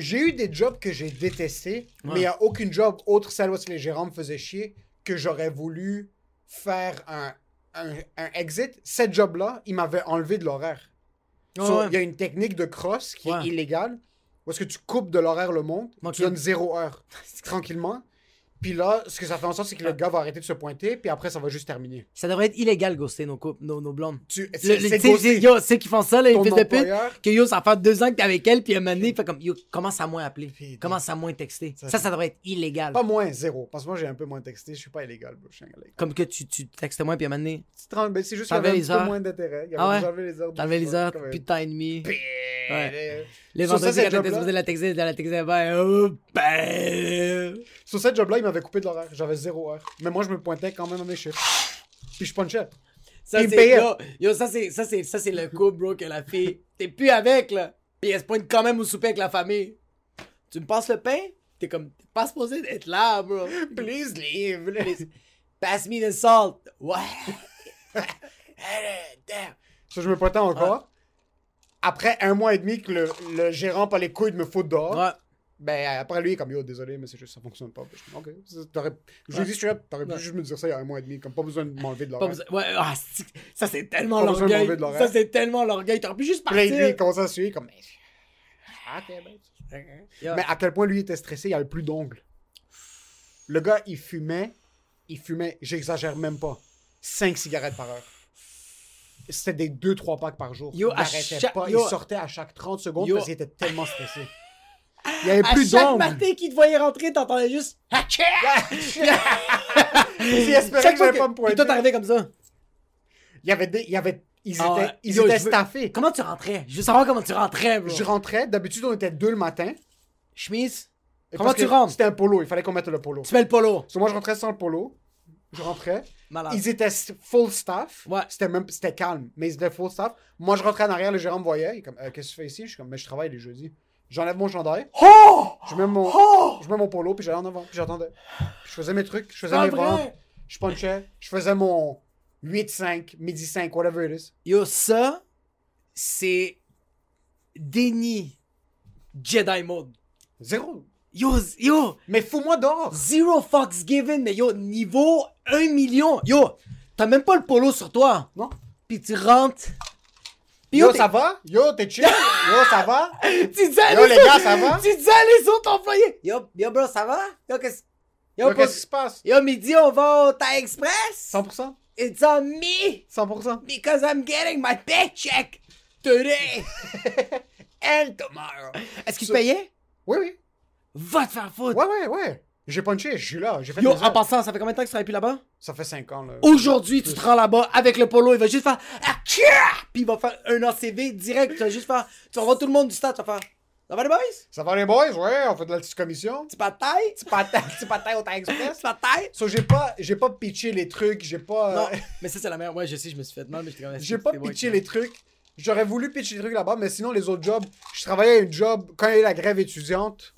J'ai eu des jobs que j'ai détestés, Ouais. mais il n'y a aucune job autre celle où les gérants me faisaient chier que j'aurais voulu faire un, un, un exit. Cette job-là, il m'avait enlevé de l'horaire. Ouais, So, ouais. Il y a une technique de cross qui est illégale, où est-ce que tu coupes de l'horaire le monde, tu donnes zéro heure, tranquillement. Puis là, ce que ça fait en sorte, c'est que le gars va arrêter de se pointer, puis après, ça va juste terminer. Ça devrait être illégal, ghoster nos, couples, nos, nos blondes. Tu, c'est le- c'est Yo, ceux qui font ça, les fils de pute, que yo, ça fait deux ans que t'es avec elle, puis un moment donné, il fait comme, yo, commence à moins appeler. Commence à moins texter. Ça, Ça, devrait être illégal. Pas moins, zéro. Parce que moi, j'ai un peu moins texté. Je suis pas illégal, bro. Comme que tu, tu textes moins, puis un moment donné, C'est ben, c'est juste qu'il y avait un peu moins d'intérêt. Il y avait Ah ouais? les heures. t'enlevais les heures, plus de temps et demi. Ouais. Les Sur ça, vendredis, cette quand t'étais supposé la texter, t'allais la texter, ben, oh, ben. Sur cette job-là, il m'avait coupé de l'horaire. J'avais zéro heure. Mais moi, je me pointais quand même à mes chiffres. Puis je punchais. Ça, c'est, yo, yo, ça, c'est, ça, c'est, ça, c'est le couple, bro, que la fille, t'es plus avec, là. Puis elle se pointe quand même au souper avec la famille. Tu me passes le pain? T'es comme, t'es pas supposé d'être là, bro. Please leave. Please. Pass me the salt. Ouais. Ça, je me pointais encore. Après un mois et demi que le, le gérant pas les couilles de me foutre dehors, Ouais. ben après lui, comme yo, désolé, mais c'est juste ça fonctionne pas. Puis je comme, ok. Ça, t'aurais- Je lui straight up, t'aurais pu juste me dire ça il y a un mois et demi, comme pas besoin de m'enlever de besoin- Ouais, ah, ça, c'est tellement l'orgueil. Ça, c'est tellement l'orgueil. T'aurais pu juste Puis partir. lui, il commence à suivre comme. Ah, ok, ben. Mais à quel point lui était stressé, il avait plus d'ongles. Le gars, il fumait, il fumait, j'exagère même pas, 5 cigarettes par heure. C'était des 2-3 packs par jour. Yo, il chaque- pas, yo. il sortait à chaque 30 secondes Yo. parce qu'il était tellement stressé. Il y avait à plus chaque d'ongles. matin qu'il te voyait rentrer, t'entendais juste. Il espérait Chaque que j'allais pas me pointer. toi, t'arrivais comme ça. Il y avait des, il y avait, ils Ah étaient, ils Yo, étaient veux- staffés. Comment tu rentrais? Je veux savoir comment tu rentrais, bro. Je rentrais, d'habitude on était deux le matin. Chemise? Et Comment tu rentres? C'était un polo, il fallait qu'on mette le polo. Tu mets le polo. So, moi je rentrais sans le polo. Je rentrais. Malade. Ils étaient full staff. Ouais. C'était même c'était calme, mais ils étaient full staff. Moi, je rentrais en arrière, le gérant me voyait. Il est comme, Euh, qu'est-ce que tu fais ici? Je suis comme, mais je travaille les jeudis. J'enlève mon chandail, Oh! je mets mon, Oh! je mets mon polo, puis j'allais en avant, puis j'attendais. Je faisais mes trucs, je faisais mes ventes, je punchais, je faisais mon 8-5, midi 5, whatever it is. Yo, ça, c'est déni Jedi mode. Zéro. Yo, yo, Mais fous-moi dehors. zero fucks given, mais yo, niveau 1 million. Yo, t'as même pas le polo sur toi. Non. Puis tu rentres. Yo, ça va? Yo, t'es chill? Yo, ça va? Tu dis à Yo, les gars, ça va? Tu dis à les autres employés. Yo, yo, bro, ça va? Yo, qu'est-ce Yo, Yo, qu'est-ce qui se passe? Yo, midi, on va au Thai Express. 100%? It's on me 100%? because I'm getting my paycheck today and tomorrow. Est-ce qu'ils te So- payaient? Oui, oui. Va te faire foutre. Ouais, ouais, ouais. J'ai punché, je suis là. J'ai fait Yo, en heures. passant, ça fait combien de temps que tu travailles plus là-bas? Ça fait 5 ans, là. Aujourd'hui, tu te rends là-bas avec le polo, il va juste faire Ah! Puis il va faire un ACV direct, tu vas juste faire. Tu vas voir tout le monde du stade, tu vas faire. Ça va les boys? Ça va les boys? Ouais, on fait de la petite commission. C'est pas de taille? Petit patin, petit patin au Time Express. C'est pas de taille? So, j'ai pas, j'ai pas pitché les trucs, j'ai pas... Non, euh, mais ça, c'est la meilleure. Moi, je sais, je me suis fait mal, mais j'étais quand même. J'ai pas pitché les trucs. J'aurais voulu pitcher les trucs là-bas, mais sinon, les autres jobs, je travaillais à une job, quand il y a eu la grève étudiante,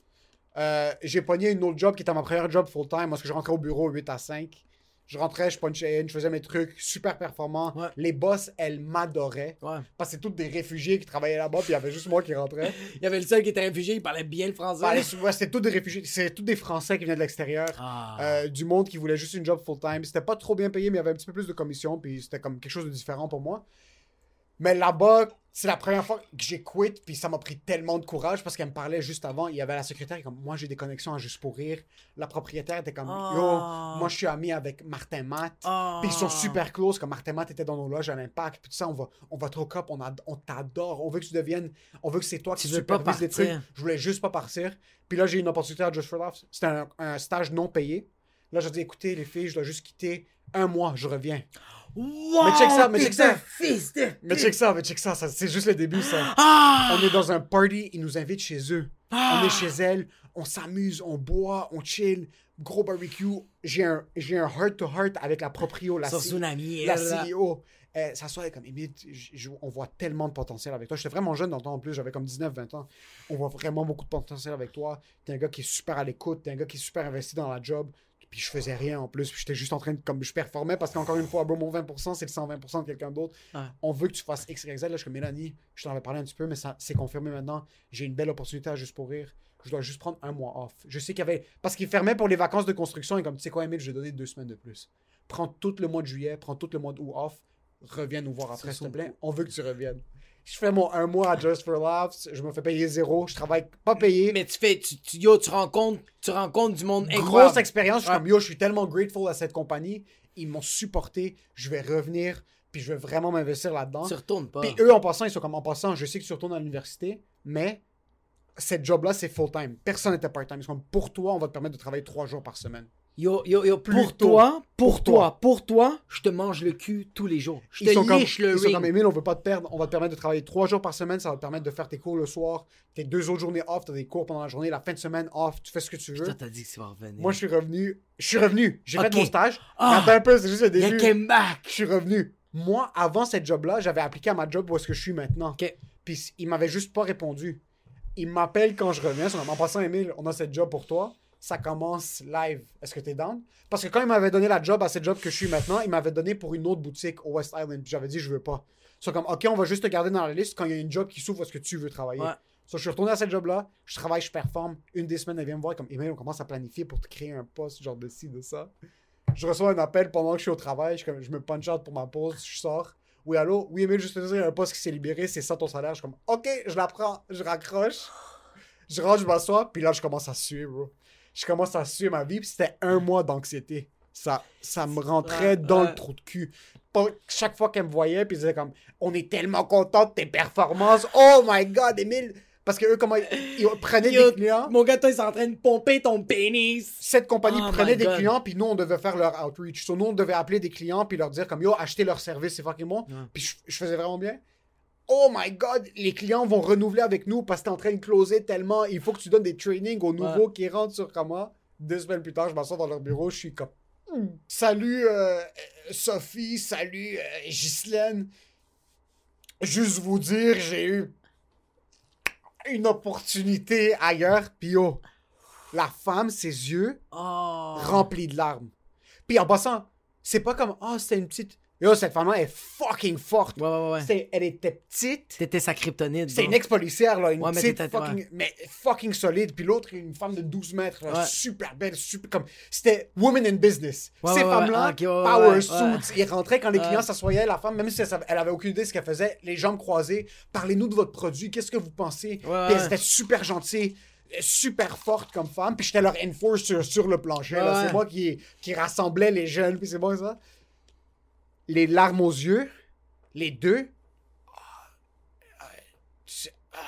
euh, j'ai pogné une autre job qui était ma première job full-time, parce que je rentrais au bureau 8 à 5. Je rentrais, je punchais in, je faisais mes trucs super performants. Ouais. Les boss, elles m'adoraient. Ouais. Parce que c'est tous des réfugiés qui travaillaient là-bas, puis il y avait juste moi qui rentrais. Il y avait le seul qui était réfugié, il parlait bien le français. Bah, c'était tous des réfugiés, c'est tous des Français qui venaient de l'extérieur. Ah. Euh, du monde qui voulait juste une job full-time. C'était pas trop bien payé, mais il y avait un petit peu plus de commission, puis c'était comme quelque chose de différent pour moi. Mais là-bas, c'est la première fois que j'ai quitté, puis ça m'a pris tellement de courage parce qu'elle me parlait juste avant. Il y avait la secrétaire comme moi j'ai des connexions à juste pour rire. La propriétaire était comme Oh. yo, moi je suis ami avec Martin Matt. Oh. Puis ils sont super close, comme Martin Matt était dans nos loges à l'impact, puis tout ça, on va, on va trop up, on, ad- on t'adore, on veut que tu deviennes, on veut que c'est toi qui Tu supervises les trucs. Je voulais juste pas partir. Puis là, j'ai eu une opportunité à Just for Laughs. C'était un, un stage non payé. Là, j'ai dit, écoutez, les filles, je dois juste quitter un mois, je reviens. Wow, Mais check ça, mais check ça. un fils de. Mais check ça, mais check ça, ça c'est juste le début, ça. Ah! On est dans un party, ils nous invitent chez eux. Ah! On est chez elles, on s'amuse, on boit, on chill, gros barbecue. J'ai un, j'ai un heart-to-heart avec la proprio, la, Son C- tsunami, la elle. CEO. Euh, ça soit comme j- j- on voit tellement de potentiel avec toi. J'étais vraiment jeune dans le temps en plus, j'avais comme 19-20 ans. On voit vraiment beaucoup de potentiel avec toi. T'es un gars qui est super à l'écoute, t'es un gars qui est super investi dans la job. Puis je faisais rien en plus, puis j'étais juste en train de, comme je performais parce qu'encore une fois, bro, mon 20%, c'est le 120% de quelqu'un d'autre. Ouais. On veut que tu fasses X, Y, Z. Là, je suis comme Mélanie, je t'en avais parlé un petit peu, mais ça c'est confirmé maintenant. J'ai une belle opportunité à juste pour rire. Je dois juste prendre un mois off. Je sais qu'il y avait. Parce qu'il fermait pour les vacances de construction et comme tu sais quoi, Emile, je vais donner deux semaines de plus. Prends tout le mois de juillet, prends tout le mois d'août off. Reviens nous voir après, Ça s'il te plaît. On veut que tu reviennes. Je fais mon un mois à Just for Laughs. Je me fais payer zéro. Je travaille pas payé. Mais tu fais. Tu, tu- yo, tu rencontres, tu rencontres du monde Grosse incroyable. expérience. Je suis comme yo, je suis tellement grateful à cette compagnie. Ils m'ont supporté. Je vais revenir. Puis je vais vraiment m'investir là-dedans. Tu retournes pas. Puis eux, en passant, ils sont comme en passant, je sais que tu retournes à l'université, mais cette job-là, c'est full-time. Personne n'était part-time. Ils sont comme pour toi, on va te permettre de travailler trois jours par semaine. Yo, yo, yo, pour toi, pour Pour toi, toi. pour toi, je te mange le cul tous les jours. Je Ils sont te comme, liche le ils sont ring. comme Emile, on veut pas te perdre. On va te permettre de travailler trois jours par semaine. Ça va te permettre de faire tes cours le soir. Tes deux autres journées off, t'as des cours pendant la journée. La fin de semaine off, tu fais ce que tu veux. Toi, t'as dit que tu vas revenir. Moi, je suis revenu. Je suis revenu. J'ai Ok. fait mon stage. Ah. Attends un peu, c'est juste le début. came back. Je suis revenu. Moi, avant cette job-là, j'avais appliqué à ma job où est-ce que je suis maintenant. Ok. Puis il m'avait juste pas répondu. Il m'appelle quand je reviens. En passant, Emile, on a cette job pour toi. Ça commence live. Est-ce que t'es down? Parce que quand il m'avait donné la job à cette job que je suis maintenant, il m'avait donné pour une autre boutique au West Island. J'avais dit, je veux pas. C'est comme, OK, on va juste te garder dans la liste quand il y a une job qui s'ouvre, est-ce que tu veux travailler? Ouais. So, je suis retourné à cette job-là. Je travaille, je performe. Une des semaines, elle vient me voir comme, Emile, on commence à planifier pour te créer un poste, genre de ci, de ça. Je reçois un appel pendant que je suis au travail. Je, je me punch out pour ma pause. Je sors. Oui, allô? Oui, Emile, juste te dire, il y a un poste qui s'est libéré. C'est ça ton salaire. Je suis comme, OK, je la prends. Je raccroche. Je rentre, je m'assois. Puis là, je commence à suer, bro. Je commence à suer ma vie. Puis c'était un mois d'anxiété. Ça, ça me rentrait Ouais, dans ouais. le trou de cul. Pas- chaque fois qu'elle me voyait, puis ils comme, on est tellement content de tes performances. Oh my god, Emile! Parce que eux, comment ils, ils prenaient Yo, des clients Mon gars, toi, il est en train de pomper ton pénis. cette compagnie Oh prenait des God. clients, puis nous, on devait faire leur outreach. So, nous, on devait appeler des clients, puis leur dire comme, yo, achetez leur service, c'est fucking bon. Ouais. Puis je, je faisais vraiment bien. Oh my God, les clients vont renouveler avec nous parce que t'es en train de closer tellement. Il faut que tu donnes des trainings aux nouveaux qui rentrent sur comment. Deux semaines plus tard, je m'assois dans leur bureau, je suis comme, Hmm. salut euh, euh, Sophie, salut euh, Ghislaine. Juste vous dire, j'ai eu une opportunité ailleurs, puis yo, la femme, ses yeux Oh. remplis de larmes. Puis en passant, c'est pas comme, oh, c'était une petite. Yo, cette femme-là est fucking forte. Ouais, ouais, ouais. C'est- Elle était petite. T'étais sa kryptonite. C'est une ex-policière, là, une Ouais, mais petite fucking, ouais. mais fucking solide. Puis l'autre, une femme de 12 mètres, là, Ouais. super belle, super comme. C'était woman in business. Ces femmes-là, power suits, ils rentraient quand les clients s'assoyaient, la femme, même si elle, elle avait aucune idée de ce qu'elle faisait, les jambes croisées, parlez-nous de votre produit, qu'est-ce que vous pensez? Puis elle était super gentille. super forte comme femme puis j'étais leur enforce sur, sur le plancher là. C'est moi qui, qui rassemblais les jeunes puis c'est bon ça les larmes aux yeux les deux ah, ah, tu- ah,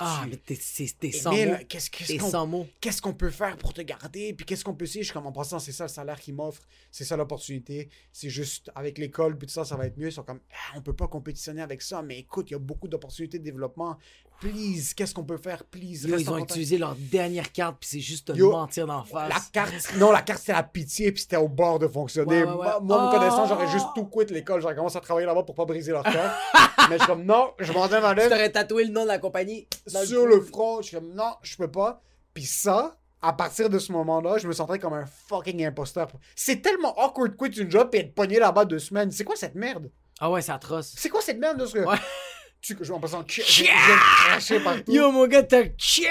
Ah, tu... mais t'es c'est- t'es sans Émile, mots. qu'est-ce qu'est-ce T'es qu'on sans mots. qu'est-ce qu'on peut faire pour te garder, puis qu'est-ce qu'on peut essayer. Je suis comme en passant, c'est ça le salaire qu'ils m'offrent, c'est ça l'opportunité. C'est juste avec l'école, puis tout ça, ça va être mieux. Ils sont comme, ah, on peut pas compétitionner avec ça, mais écoute, il y a beaucoup d'opportunités de développement. Please, qu'est-ce qu'on peut faire, please. Yo, ils ont utilisé leur dernière carte, puis c'est juste te Yo, mentir d'en face. La carte, non, la carte c'était la pitié, puis c'était au bord de fonctionner. Ouais, ouais, ouais. Moi, me Oh! connaissant, j'aurais juste tout quitté l'école. J'aurais commencé à travailler là-bas pour pas briser leur cœur. mais je suis comme, non, je m'en vais ma Tu lettre t'aurais tatoué le nom de la compagnie dans sur le front. Je suis comme, non, je peux pas. Puis ça, à partir de ce moment-là, je me sentais comme un fucking imposteur. C'est tellement awkward de quitter une job et être pogné là-bas deux semaines. C'est quoi cette merde? Ah ouais, c'est atroce. C'est quoi cette merde de ce que. Ouais. Tu, je en passant, j'ai craché partout. Yo, mon gars, t'as! J'ai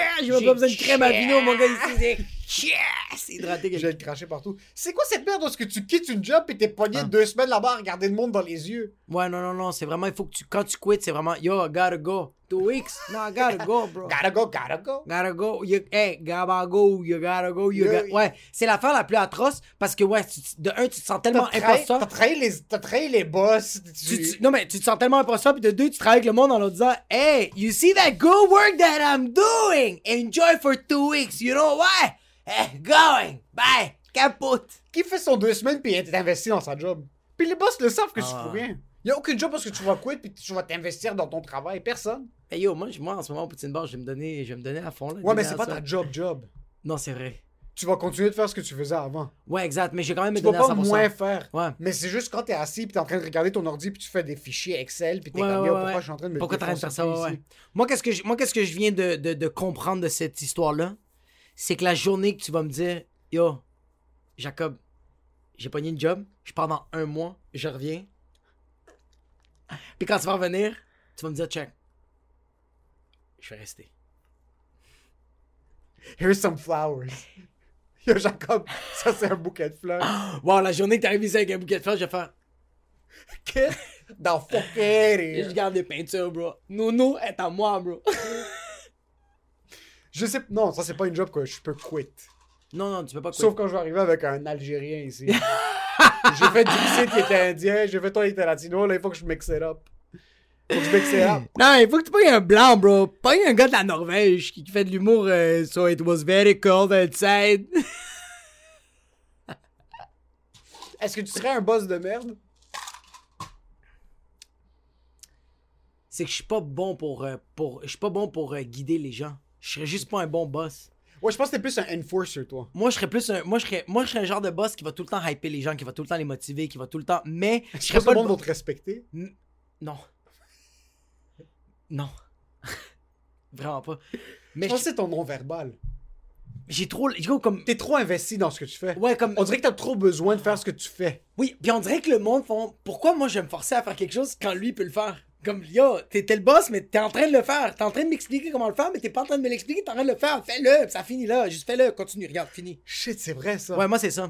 pas besoin de crème à vino, mon gars, ici, c'est chia! C'est hydraté. J'ai craché partout. C'est quoi cette merde de ce que tu quittes une job et t'es pogné Ah. deux semaines là-bas à regarder le monde dans les yeux? Ouais, non, non, non, c'est vraiment, il faut que tu, quand tu quittes, c'est vraiment, yo, I gotta go. Two weeks? No, I gotta go, bro. Gotta go, gotta go. Gotta go. You, hey, gotta go. You gotta go. You Yo, gotta... Ouais, c'est l'affaire la plus atroce parce que, ouais, tu- de un, tu te sens tellement imposteur. t'as trahi les, t'as trahi les boss. Tu, Tu- tu- non, mais tu te sens tellement imposteur, puis de deux, tu travailles avec le monde en leur disant Hey, you see that good work that I'm doing? Enjoy for two weeks. You know why? Going. Bye. Capote. Qui fait son deux semaines puis est investi dans sa job? Puis les boss le savent que tu Ah. fous rien. Y a aucune job parce que tu vas quitter puis tu vas t'investir dans ton travail. Personne. Hey, yo, moi, moi, en ce moment, au Poutine Bar, je vais me donner, je vais me donner à fond. Là, Ouais, mais c'est pas ta job job. Non, c'est vrai. Tu vas continuer de faire ce que tu faisais avant. Ouais, exact. Mais je vais quand même me Tu vas pas 100%. moins faire. Ouais. Mais c'est juste quand t'es assis puis t'es en train de regarder ton ordi puis tu fais des fichiers Excel puis t'es comme pourquoi je suis en train de me Pourquoi t'es en train de faire ça? Ouais. Moi, qu'est-ce que je, moi, qu'est-ce que je viens de, de, de comprendre de cette histoire-là? C'est que la journée que tu vas me dire, yo, Jacob, j'ai pogné une job, je pars dans un mois, je reviens. Puis quand tu vas revenir, tu vas me dire, check, je vais rester. Here's some flowers. Yo, Jacob, ça c'est un bouquet de fleurs. Wow, la journée que t'arrives ici avec un bouquet de fleurs, je vais faire, Get the fuck out of et je garde des peintures, bro. Nounou est à moi, bro. Je sais, non, ça c'est pas une job que je peux quitter. non, non, tu peux pas Sauf quand je vais arriver avec un Algérien ici. j'ai fait Dixit qui était indien, j'ai fait toi qui était latino, là il faut que je mixe it up. Faut que je mixe it up. Non, il faut que tu pognes un blanc, bro. Pas un gars de la Norvège qui, qui fait de l'humour. euh, so it was very cold outside. Est-ce que tu serais un boss de merde? C'est que je suis pas bon pour, euh, pour je suis pas bon pour euh, guider les gens. Je serais juste pas un bon boss. Ouais, je pense que t'es plus un enforcer, toi. Moi, je serais plus un, moi je serais, moi je serais un genre de boss qui va tout le temps hyper les gens, qui va tout le temps les motiver, qui va tout le temps. Mais je serais pas le monde va te respecter. Non. Non. Vraiment pas. Mais Je pense que c'est ton non-verbal. j'ai trop, j'ai trop comme, T'es trop investi dans ce que tu fais. ouais comme, On dirait que t'as trop besoin de faire ce que tu fais. Oui, puis on dirait que le monde font pourquoi moi je vais me forcer à faire quelque chose quand lui peut le faire? Comme yo, t'es le boss mais t'es en train de le faire, t'es en train de m'expliquer comment le faire mais t'es pas en train de me l'expliquer, t'es en train de le faire, fais-le, ça finit là, juste fais-le, continue, regarde, fini. Shit, c'est vrai ça. Ouais, moi c'est ça.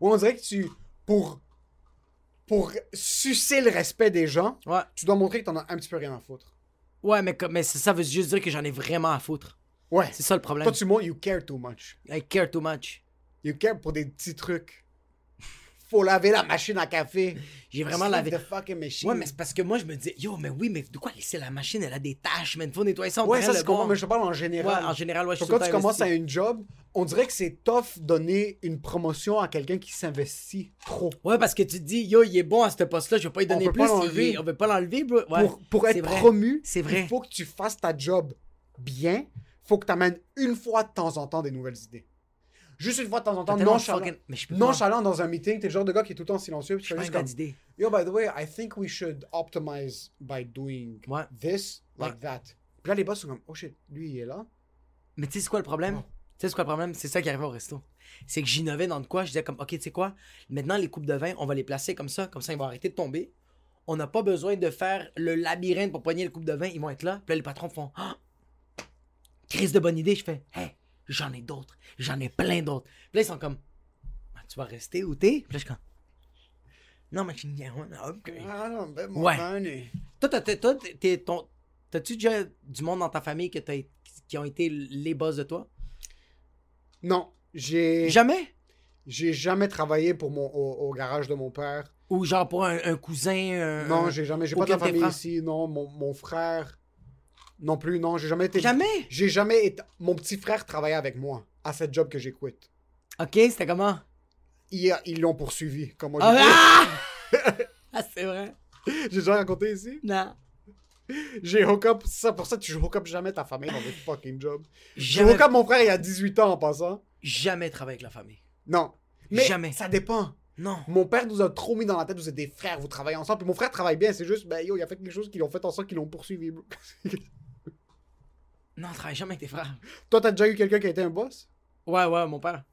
Ouais, on dirait que tu. Pour. Pour sucer le respect des gens, Ouais. tu dois montrer que t'en as un petit peu rien à foutre. Ouais, mais comme mais ça, ça veut juste dire que j'en ai vraiment à foutre. Ouais. C'est ça le problème. Toi, tu montres, you care too much. I care too much. You care pour des petits trucs. Faut laver la machine à café. J'ai vraiment lavé. the fucking machine. Ouais, mais c'est parce que moi je me dis yo, mais oui, mais de quoi laisser la machine, elle a des tâches, mais faut nettoyer ça. on Ouais, ça c'est comment, mais je parle en général. Ouais, en général, ouais, je quand tu commences à une job, on dirait que c'est tough donner une promotion à quelqu'un qui s'investit trop. Ouais, parce que tu te dis, yo, il est bon à ce poste-là, je vais pas lui On donner peut plus. pas On veut pas l'enlever, bro. Ouais, pour, être vrai. promu, C'est vrai. il faut que tu fasses ta job bien. faut que tu amènes une fois de temps en temps des nouvelles idées. Juste une fois de temps en temps, nonchalant. fucking- Mais je peux pas. Nonchalant dans un meeting, t'es le genre de gars qui est tout le temps silencieux. Puis Je suis comme. Yo, by the way, I think we should optimize by doing Ouais. this like Ouais. that. Puis là, les boss sont comme, oh shit, lui, il est là. Mais tu sais, c'est quoi le problème? Tu sais, c'est quoi le problème? C'est ça qui arrivait au resto. C'est que j'innovais dans de quoi? Je disais comme, OK, tu sais quoi? Maintenant, les coupes de vin, on va les placer comme ça. Comme ça, ils vont arrêter de tomber. On n'a pas besoin de faire le labyrinthe pour poigner le coupe de vin. Ils vont être là. Puis là, les patrons font, ah! Crise de bonne idée. Je fais, hey, j'en ai d'autres. J'en ai plein d'autres. Puis là, ils sont comme, Ah, tu vas rester où t'es? Puis là, je suis comme, non, mais tu OK. Ah non, ben mon Ouais. money. Toi, t'as-tu déjà du monde dans ta famille que qui ont été les boss de toi? Non, j'ai Jamais? j'ai jamais travaillé pour mon au, au garage de mon père. Ou genre pour un, un cousin? un- Non, j'ai jamais, j'ai pas de famille ici. Non, mon, mon frère, Non plus, non, j'ai jamais été. Jamais? J'ai jamais été. Mon petit frère travaillait avec moi à cette job que j'ai quitté. Ok, c'était comment? Ils ils l'ont poursuivi. Comme moi, Ah, ah! C'est vrai? j'ai déjà raconté ici? Non. J'ai hook up. C'est ça pour ça que tu hook up jamais ta famille dans des fucking jobs. J'ai hook up mon frère il y a 18 ans en passant. jamais travailler avec la famille. Non. Mais Jamais. ça dépend. Non. Mon père nous a trop mis dans la tête, vous êtes des frères, vous travaillez ensemble. Puis mon frère travaille bien, c'est juste, ben yo, il a fait quelque chose qui l'ont fait en sorte qu'ils l'ont poursuivi, Non, travaille jamais avec tes frères. Toi, t'as déjà eu quelqu'un qui a été un boss? Ouais, ouais, mon père.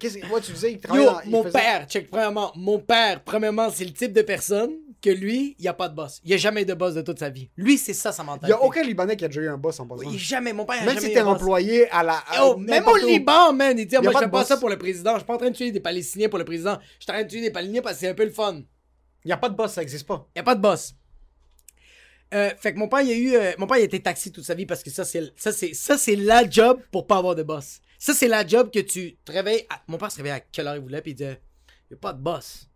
Qu'est-ce que. Moi, tu disais, il travaillait Yo, dans. il mon faisait- père, check, premièrement, mon père, premièrement, c'est le type de personne que lui, il n'y a pas de boss. Il n'y a jamais de boss de toute sa vie. Lui, c'est ça sa Il mentalité. y a aucun Libanais qui a déjà eu un boss en passant. Il- jamais, mon père, il Même si t'es employé à la. à Yo, même au. Liban, man, il dit, moi, je fais pas ça pour le président. Je suis pas en train de tuer des Palestiniens pour le président. Je suis en train de tuer des Palestiniens parce que c'est un peu le fun. Il y a pas de boss, ça existe pas. Il n'y a pas de boss. Euh, fait que mon père, il a eu. euh, mon père, il a été taxi toute sa vie parce que ça, c'est ça, c'est ça, c'est la job pour pas avoir de boss. Ça, c'est la job que tu te réveilles. à- Mon père se réveillait à quelle heure il voulait, puis il disait Il n'y a pas de boss.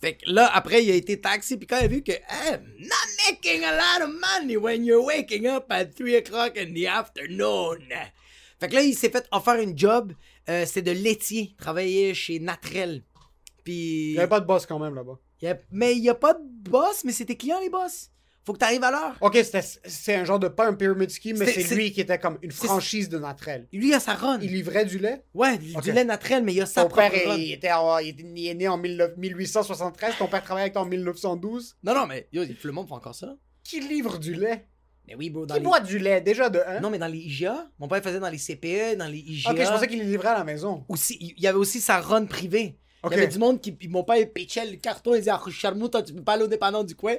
Fait que là, après, il a été taxi, puis quand il a vu que I'm not making a lot of money when you're waking up at 3 o'clock in the afternoon. Fait que là, il s'est fait offrir une job. euh, c'est de laitier. Travailler chez Natrel. Puis. Il y avait pas de boss quand même là-bas. Il y a- mais il n'y a pas de boss, mais c'est tes clients les boss. Faut que tu arrives à l'heure. Ok, c'était- c'est un genre de. Pas un pyramid scheme, mais c'est lui qui était comme une franchise de Natrel. Lui, il a sa run. Il livrait du lait? Ouais, du Ok. du lait naturel, mais il a sa Ton propre père, run. il, était en- il était- il est né en 19 1873. Ton père travaillait avec toi en 1912. Non, non, mais yo, le monde fait encore ça. Qui livre du lait? Mais oui, bro, dans Qui les... boit du lait déjà de 1 Non, mais dans les IGA, mon père faisait dans les CPE, dans les IGA. Ok, je pensais qu'il les livrait à la maison. Aussi, il y avait aussi sa run privée. Il y avait du monde qui. Mon père, il pitchait le carton, il disait, ah, Charmouta, tu peux pas aller au dépendant du coin.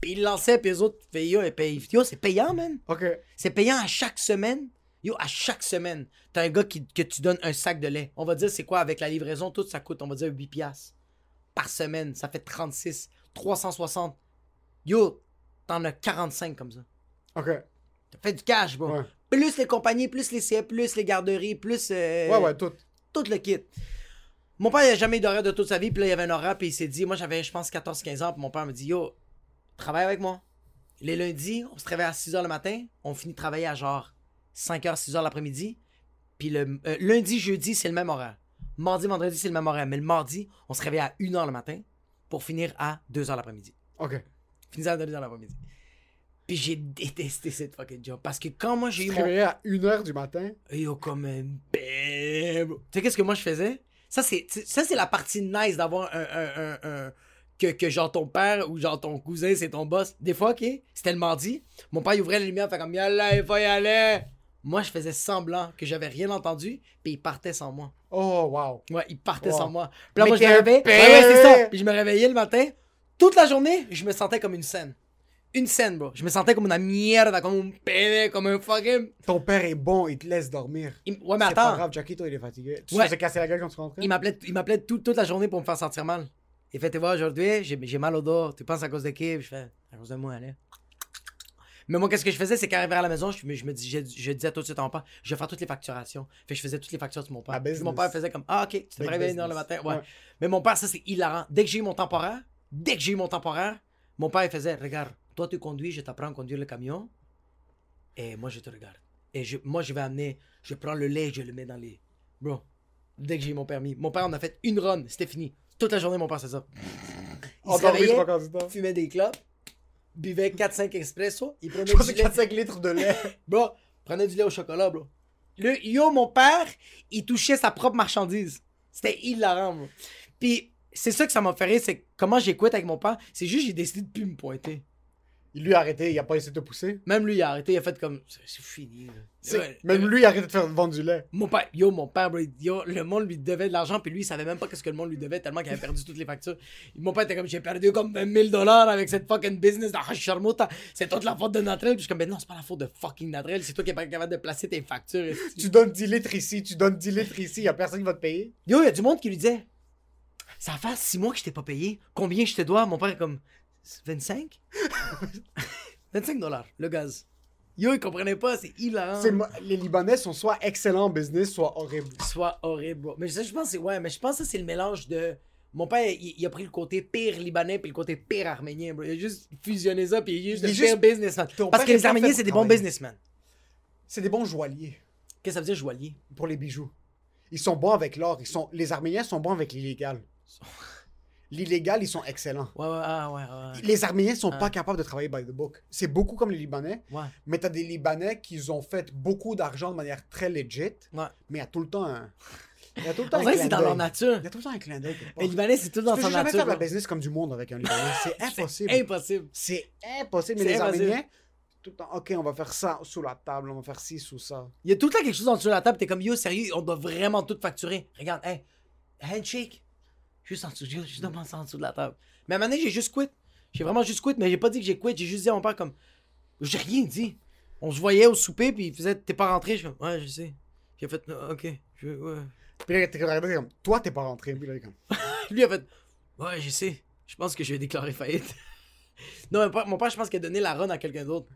Puis il lançait, puis les autres, yo, et puis, yo, c'est payant, man. Ok. C'est payant à chaque semaine. Yo, à chaque semaine, t'as un gars qui, que tu donnes un sac de lait. On va dire, c'est quoi, avec la livraison, tout ça coûte, on va dire 8 piastres. Par semaine, ça fait 36, 360. Yo, t'en as 45 comme ça. Ok. T'as fait du cash, bro. Ouais. Plus les compagnies, plus les CF, plus les garderies, plus... euh, Ouais, ouais, tout. tout le kit. Mon père, il a jamais eu d'horaire de toute sa vie, puis là, il y avait un horaire, puis il s'est dit, moi, j'avais, je pense, 14-15 ans, puis mon père me dit, yo, travaille avec moi. Les lundis, on se réveille à 6 h le matin, on finit de travailler à genre 5 h, 6 h l'après-midi, puis le euh, lundi, jeudi, c'est le même horaire. Mardi, vendredi, c'est le même horaire, mais le mardi, on se réveille à 1 h le matin pour finir à 2 h l'après-midi. Ok. Finir à 2 h l'après-midi. Puis j'ai détesté cette fucking job, parce que quand moi, j'ai Tu eu te mon... réveillais à 1h du matin? Yo, comme un bébé. Tu sais, qu'est-ce que moi je faisais? Ça, c'est, ça, la partie nice d'avoir un, un, un, un- que, que genre ton père ou genre ton cousin, c'est ton boss. Des fois, ok, c'était le mardi. Mon père, il ouvrait la lumière, fait comme, yalla, il faut y aller. Moi, je faisais semblant que j'avais rien entendu, puis il partait sans moi. Oh, wow. Ouais, il partait Wow. sans moi. Puis là, Mais moi, je me réveillais. père! Ouais, ouais, c'est ça. Puis je me réveillais le matin. Toute la journée, je me sentais comme une scène. Une scène, bro. Je me sentais comme une merde, comme un pédé, comme un fucking. Ton père est bon, il te laisse dormir. Il- Ouais, mais C'est pas attends. grave, Jackie, toi, il est fatigué. Tu Ouais. te casser la gueule quand tu rentrais? Il m'appelait, il m'appelait tout- toute la journée pour me faire sentir mal. Il fait, tu vois, aujourd'hui, j'ai, mal au dos. Tu penses à cause de qui? Je fais, à cause de moi, allez. Mais moi, qu'est-ce que je faisais, c'est qu'arrivé à la maison, je, me- je me dis, je, je disais tout de suite à mon père, je vais faire toutes les facturations. Fait que je faisais toutes les factures de mon père. Puis business. mon père faisait comme, ah, ok, tu réveilles une heure le matin. Ouais. Ouais. Mais mon père, ça, c'est hilarant. Dès que j'ai eu mon temporaire, dès que j'ai eu mon temporaire, mon père, il faisait, regarde, toi, tu conduis, je t'apprends à conduire le camion. Et moi, je te regarde. Et je, moi, je vais amener, je prends le lait, je le mets dans les. Bro, dès que j'ai eu mon permis. Mon père, on a fait une run, c'était fini. Toute la journée, mon père, c'est ça. Il se réveillait, fumait des clopes, buvait 4-5 espresso, il prenait du lait. 4-5 litres de lait. Bro, prenait du lait au chocolat, bro. Le, yo, mon père, il touchait sa propre marchandise. C'était hilarant, bro. Puis, c'est ça que ça m'a fait rire, c'est comment j'écoute avec mon père. C'est juste, j'ai décidé de plus me pointer. Il lui a arrêté, il a pas essayé de te pousser. Même lui, il a arrêté, il a fait comme, c'est fini, là. Ouais. Même lui, il a arrêté de faire vendre du lait. Mon père, yo, mon père, bro, yo, le monde lui devait de l'argent, puis lui, il savait même pas qu'est-ce que le monde lui devait, tellement qu'il avait perdu toutes les factures. Mon père était comme, j'ai perdu comme 20 000 dollars avec cette fucking business de Hashirmota. C'est toute la faute de Natrel. Puis je suis comme, ben non, c'est pas la faute de fucking Natrel, c'est toi qui es pas capable de placer tes factures. Tu donnes 10 litres ici, tu donnes 10 litres ici, y a personne qui va te payer. Yo, il y a du monde qui lui disait, ça va faire 6 mois que je t'ai pas payé. Combien je te dois? Mon père est comme, 25? 25 dollars, le gaz. Yo, il comprenait pas, c'est hilarant. Les Libanais sont soit excellents en business, soit horribles. soit horrible, bro. Mais ça, je pense que c'est ouais, mais je pense que c'est le mélange de Mon père, il, il a pris le côté pire libanais puis le côté pire arménien, bro. Il a juste fusionné ça puis il est juste Il le est pire juste- businessman. Ton Parce que les Arméniens, c'est des bons businessmen. C'est des bons joailliers Qu'est-ce que ça veut dire, joaillier? pour les bijoux. Ils sont bons avec l'or. Ils sont... Les Arméniens sont bons avec l'illégal. L'illégal, ils sont excellents. Ouais, ouais, ah, ouais. Les Arméniens sont Ah. pas capables de travailler by the book. C'est beaucoup comme les Libanais, Ouais, mais t'as des Libanais qui ont fait beaucoup d'argent de manière très legit, ouais. mais il y a tout le temps un... Il y a tout le temps que clin c'est dans leur nature. Il y a tout le temps un clin d'œil. Les Libanais, c'est tout dans Tu sa peux jamais nature. faire la business comme du monde avec un Libanais. C'est impossible. Impossible. C'est impossible. Mais C'est les impossible. Arméniens, tout le temps, OK, on va faire ça sous la table, on va faire ci, sous ça. Il y a tout le temps quelque chose en dessous de la table. T'es comme, yo, sérieux, on doit vraiment tout facturer. Regarde, hey, handshake. Juste en dessous, juste, en dessous de la table. Mais à un moment donné, j'ai juste quitté. J'ai vraiment juste quitté, mais j'ai pas dit que j'ai quitté. J'ai juste dit à mon père, comme, j'ai rien dit. On se voyait au souper, puis il faisait, t'es pas rentré. Je comme, ouais, je sais. J'ai fait, Ah, ok, je, ouais. Puis là, t'es regardé comme, toi, t'es pas rentré. Puis là, comme, Lui a fait, ouais, je sais. Je pense que je vais déclarer faillite. non, mon père, mon père, je pense qu'il a donné la run à quelqu'un d'autre.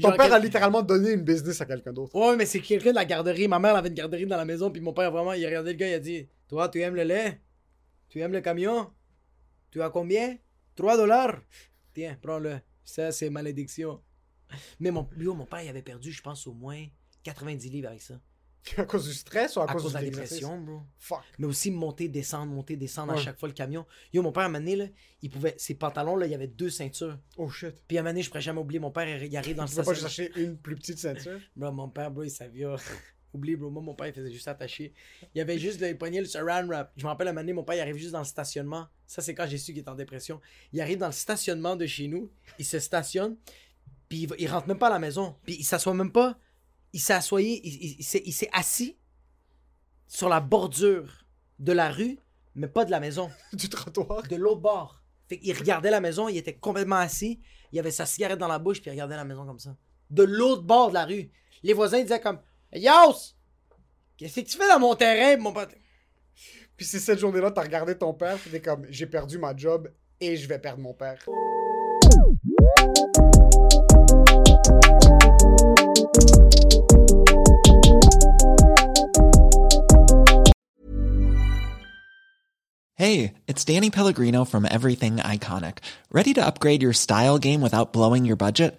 Ton père a littéralement donné une business à quelqu'un d'autre. Ouais, mais c'est quelqu'un de la garderie. Ma mère elle avait une garderie dans la maison, puis mon père, vraiment, il a regardé le gars, il a dit Toi, tu aimes le lait? Tu aimes le camion? Tu as combien? 3 dollars Tiens, prends-le. Ça, c'est malédiction. Mais mon, yo, mon père, il avait perdu, je pense, au moins 90 livres avec ça. À cause du stress ou à, À cause, cause de la dépression, bro. Fuck. Mais aussi monter, descendre, monter, descendre à chaque fois le camion. Yo, mon père, à un moment donné, là, il pouvait. Ses pantalons, là, il y avait deux ceintures. Oh shit. Puis à un moment donné, je pourrais jamais oublier, mon père, il arrive dans le Tu peux pas acheter une plus petite ceinture? Bro, mon père, bro, il savait. Oublie, bro. Moi, mon père, il faisait juste attacher. Il avait juste le poignet, le saran wrap. Je me rappelle, un moment donné, mon père, il arrive juste dans le stationnement. Ça, c'est quand j'ai su qu'il était en dépression. Il arrive dans le stationnement de chez nous. Il se stationne. Puis il, va- il rentre même pas à la maison. Puis il s'assoit même pas. Il s'est assoyé. Il, il- il s'est- il s'est assis sur la bordure de la rue, mais pas de la maison du trottoir? de l'autre bord. Fait qu'il regardait la maison, il était complètement assis, il avait sa cigarette dans la bouche, puis il regardait la maison comme ça. De l'autre bord de la rue. Les voisins disaient comme Yos! Qu'est-ce que tu fais dans mon terrain, mon pote? Puis c'est cette journée-là, t'as regardé ton père, t'es comme, j'ai perdu ma job et je vais perdre mon père. Hey, it's Danny Pellegrino from Everything Iconic. Ready to upgrade your style game without blowing your budget?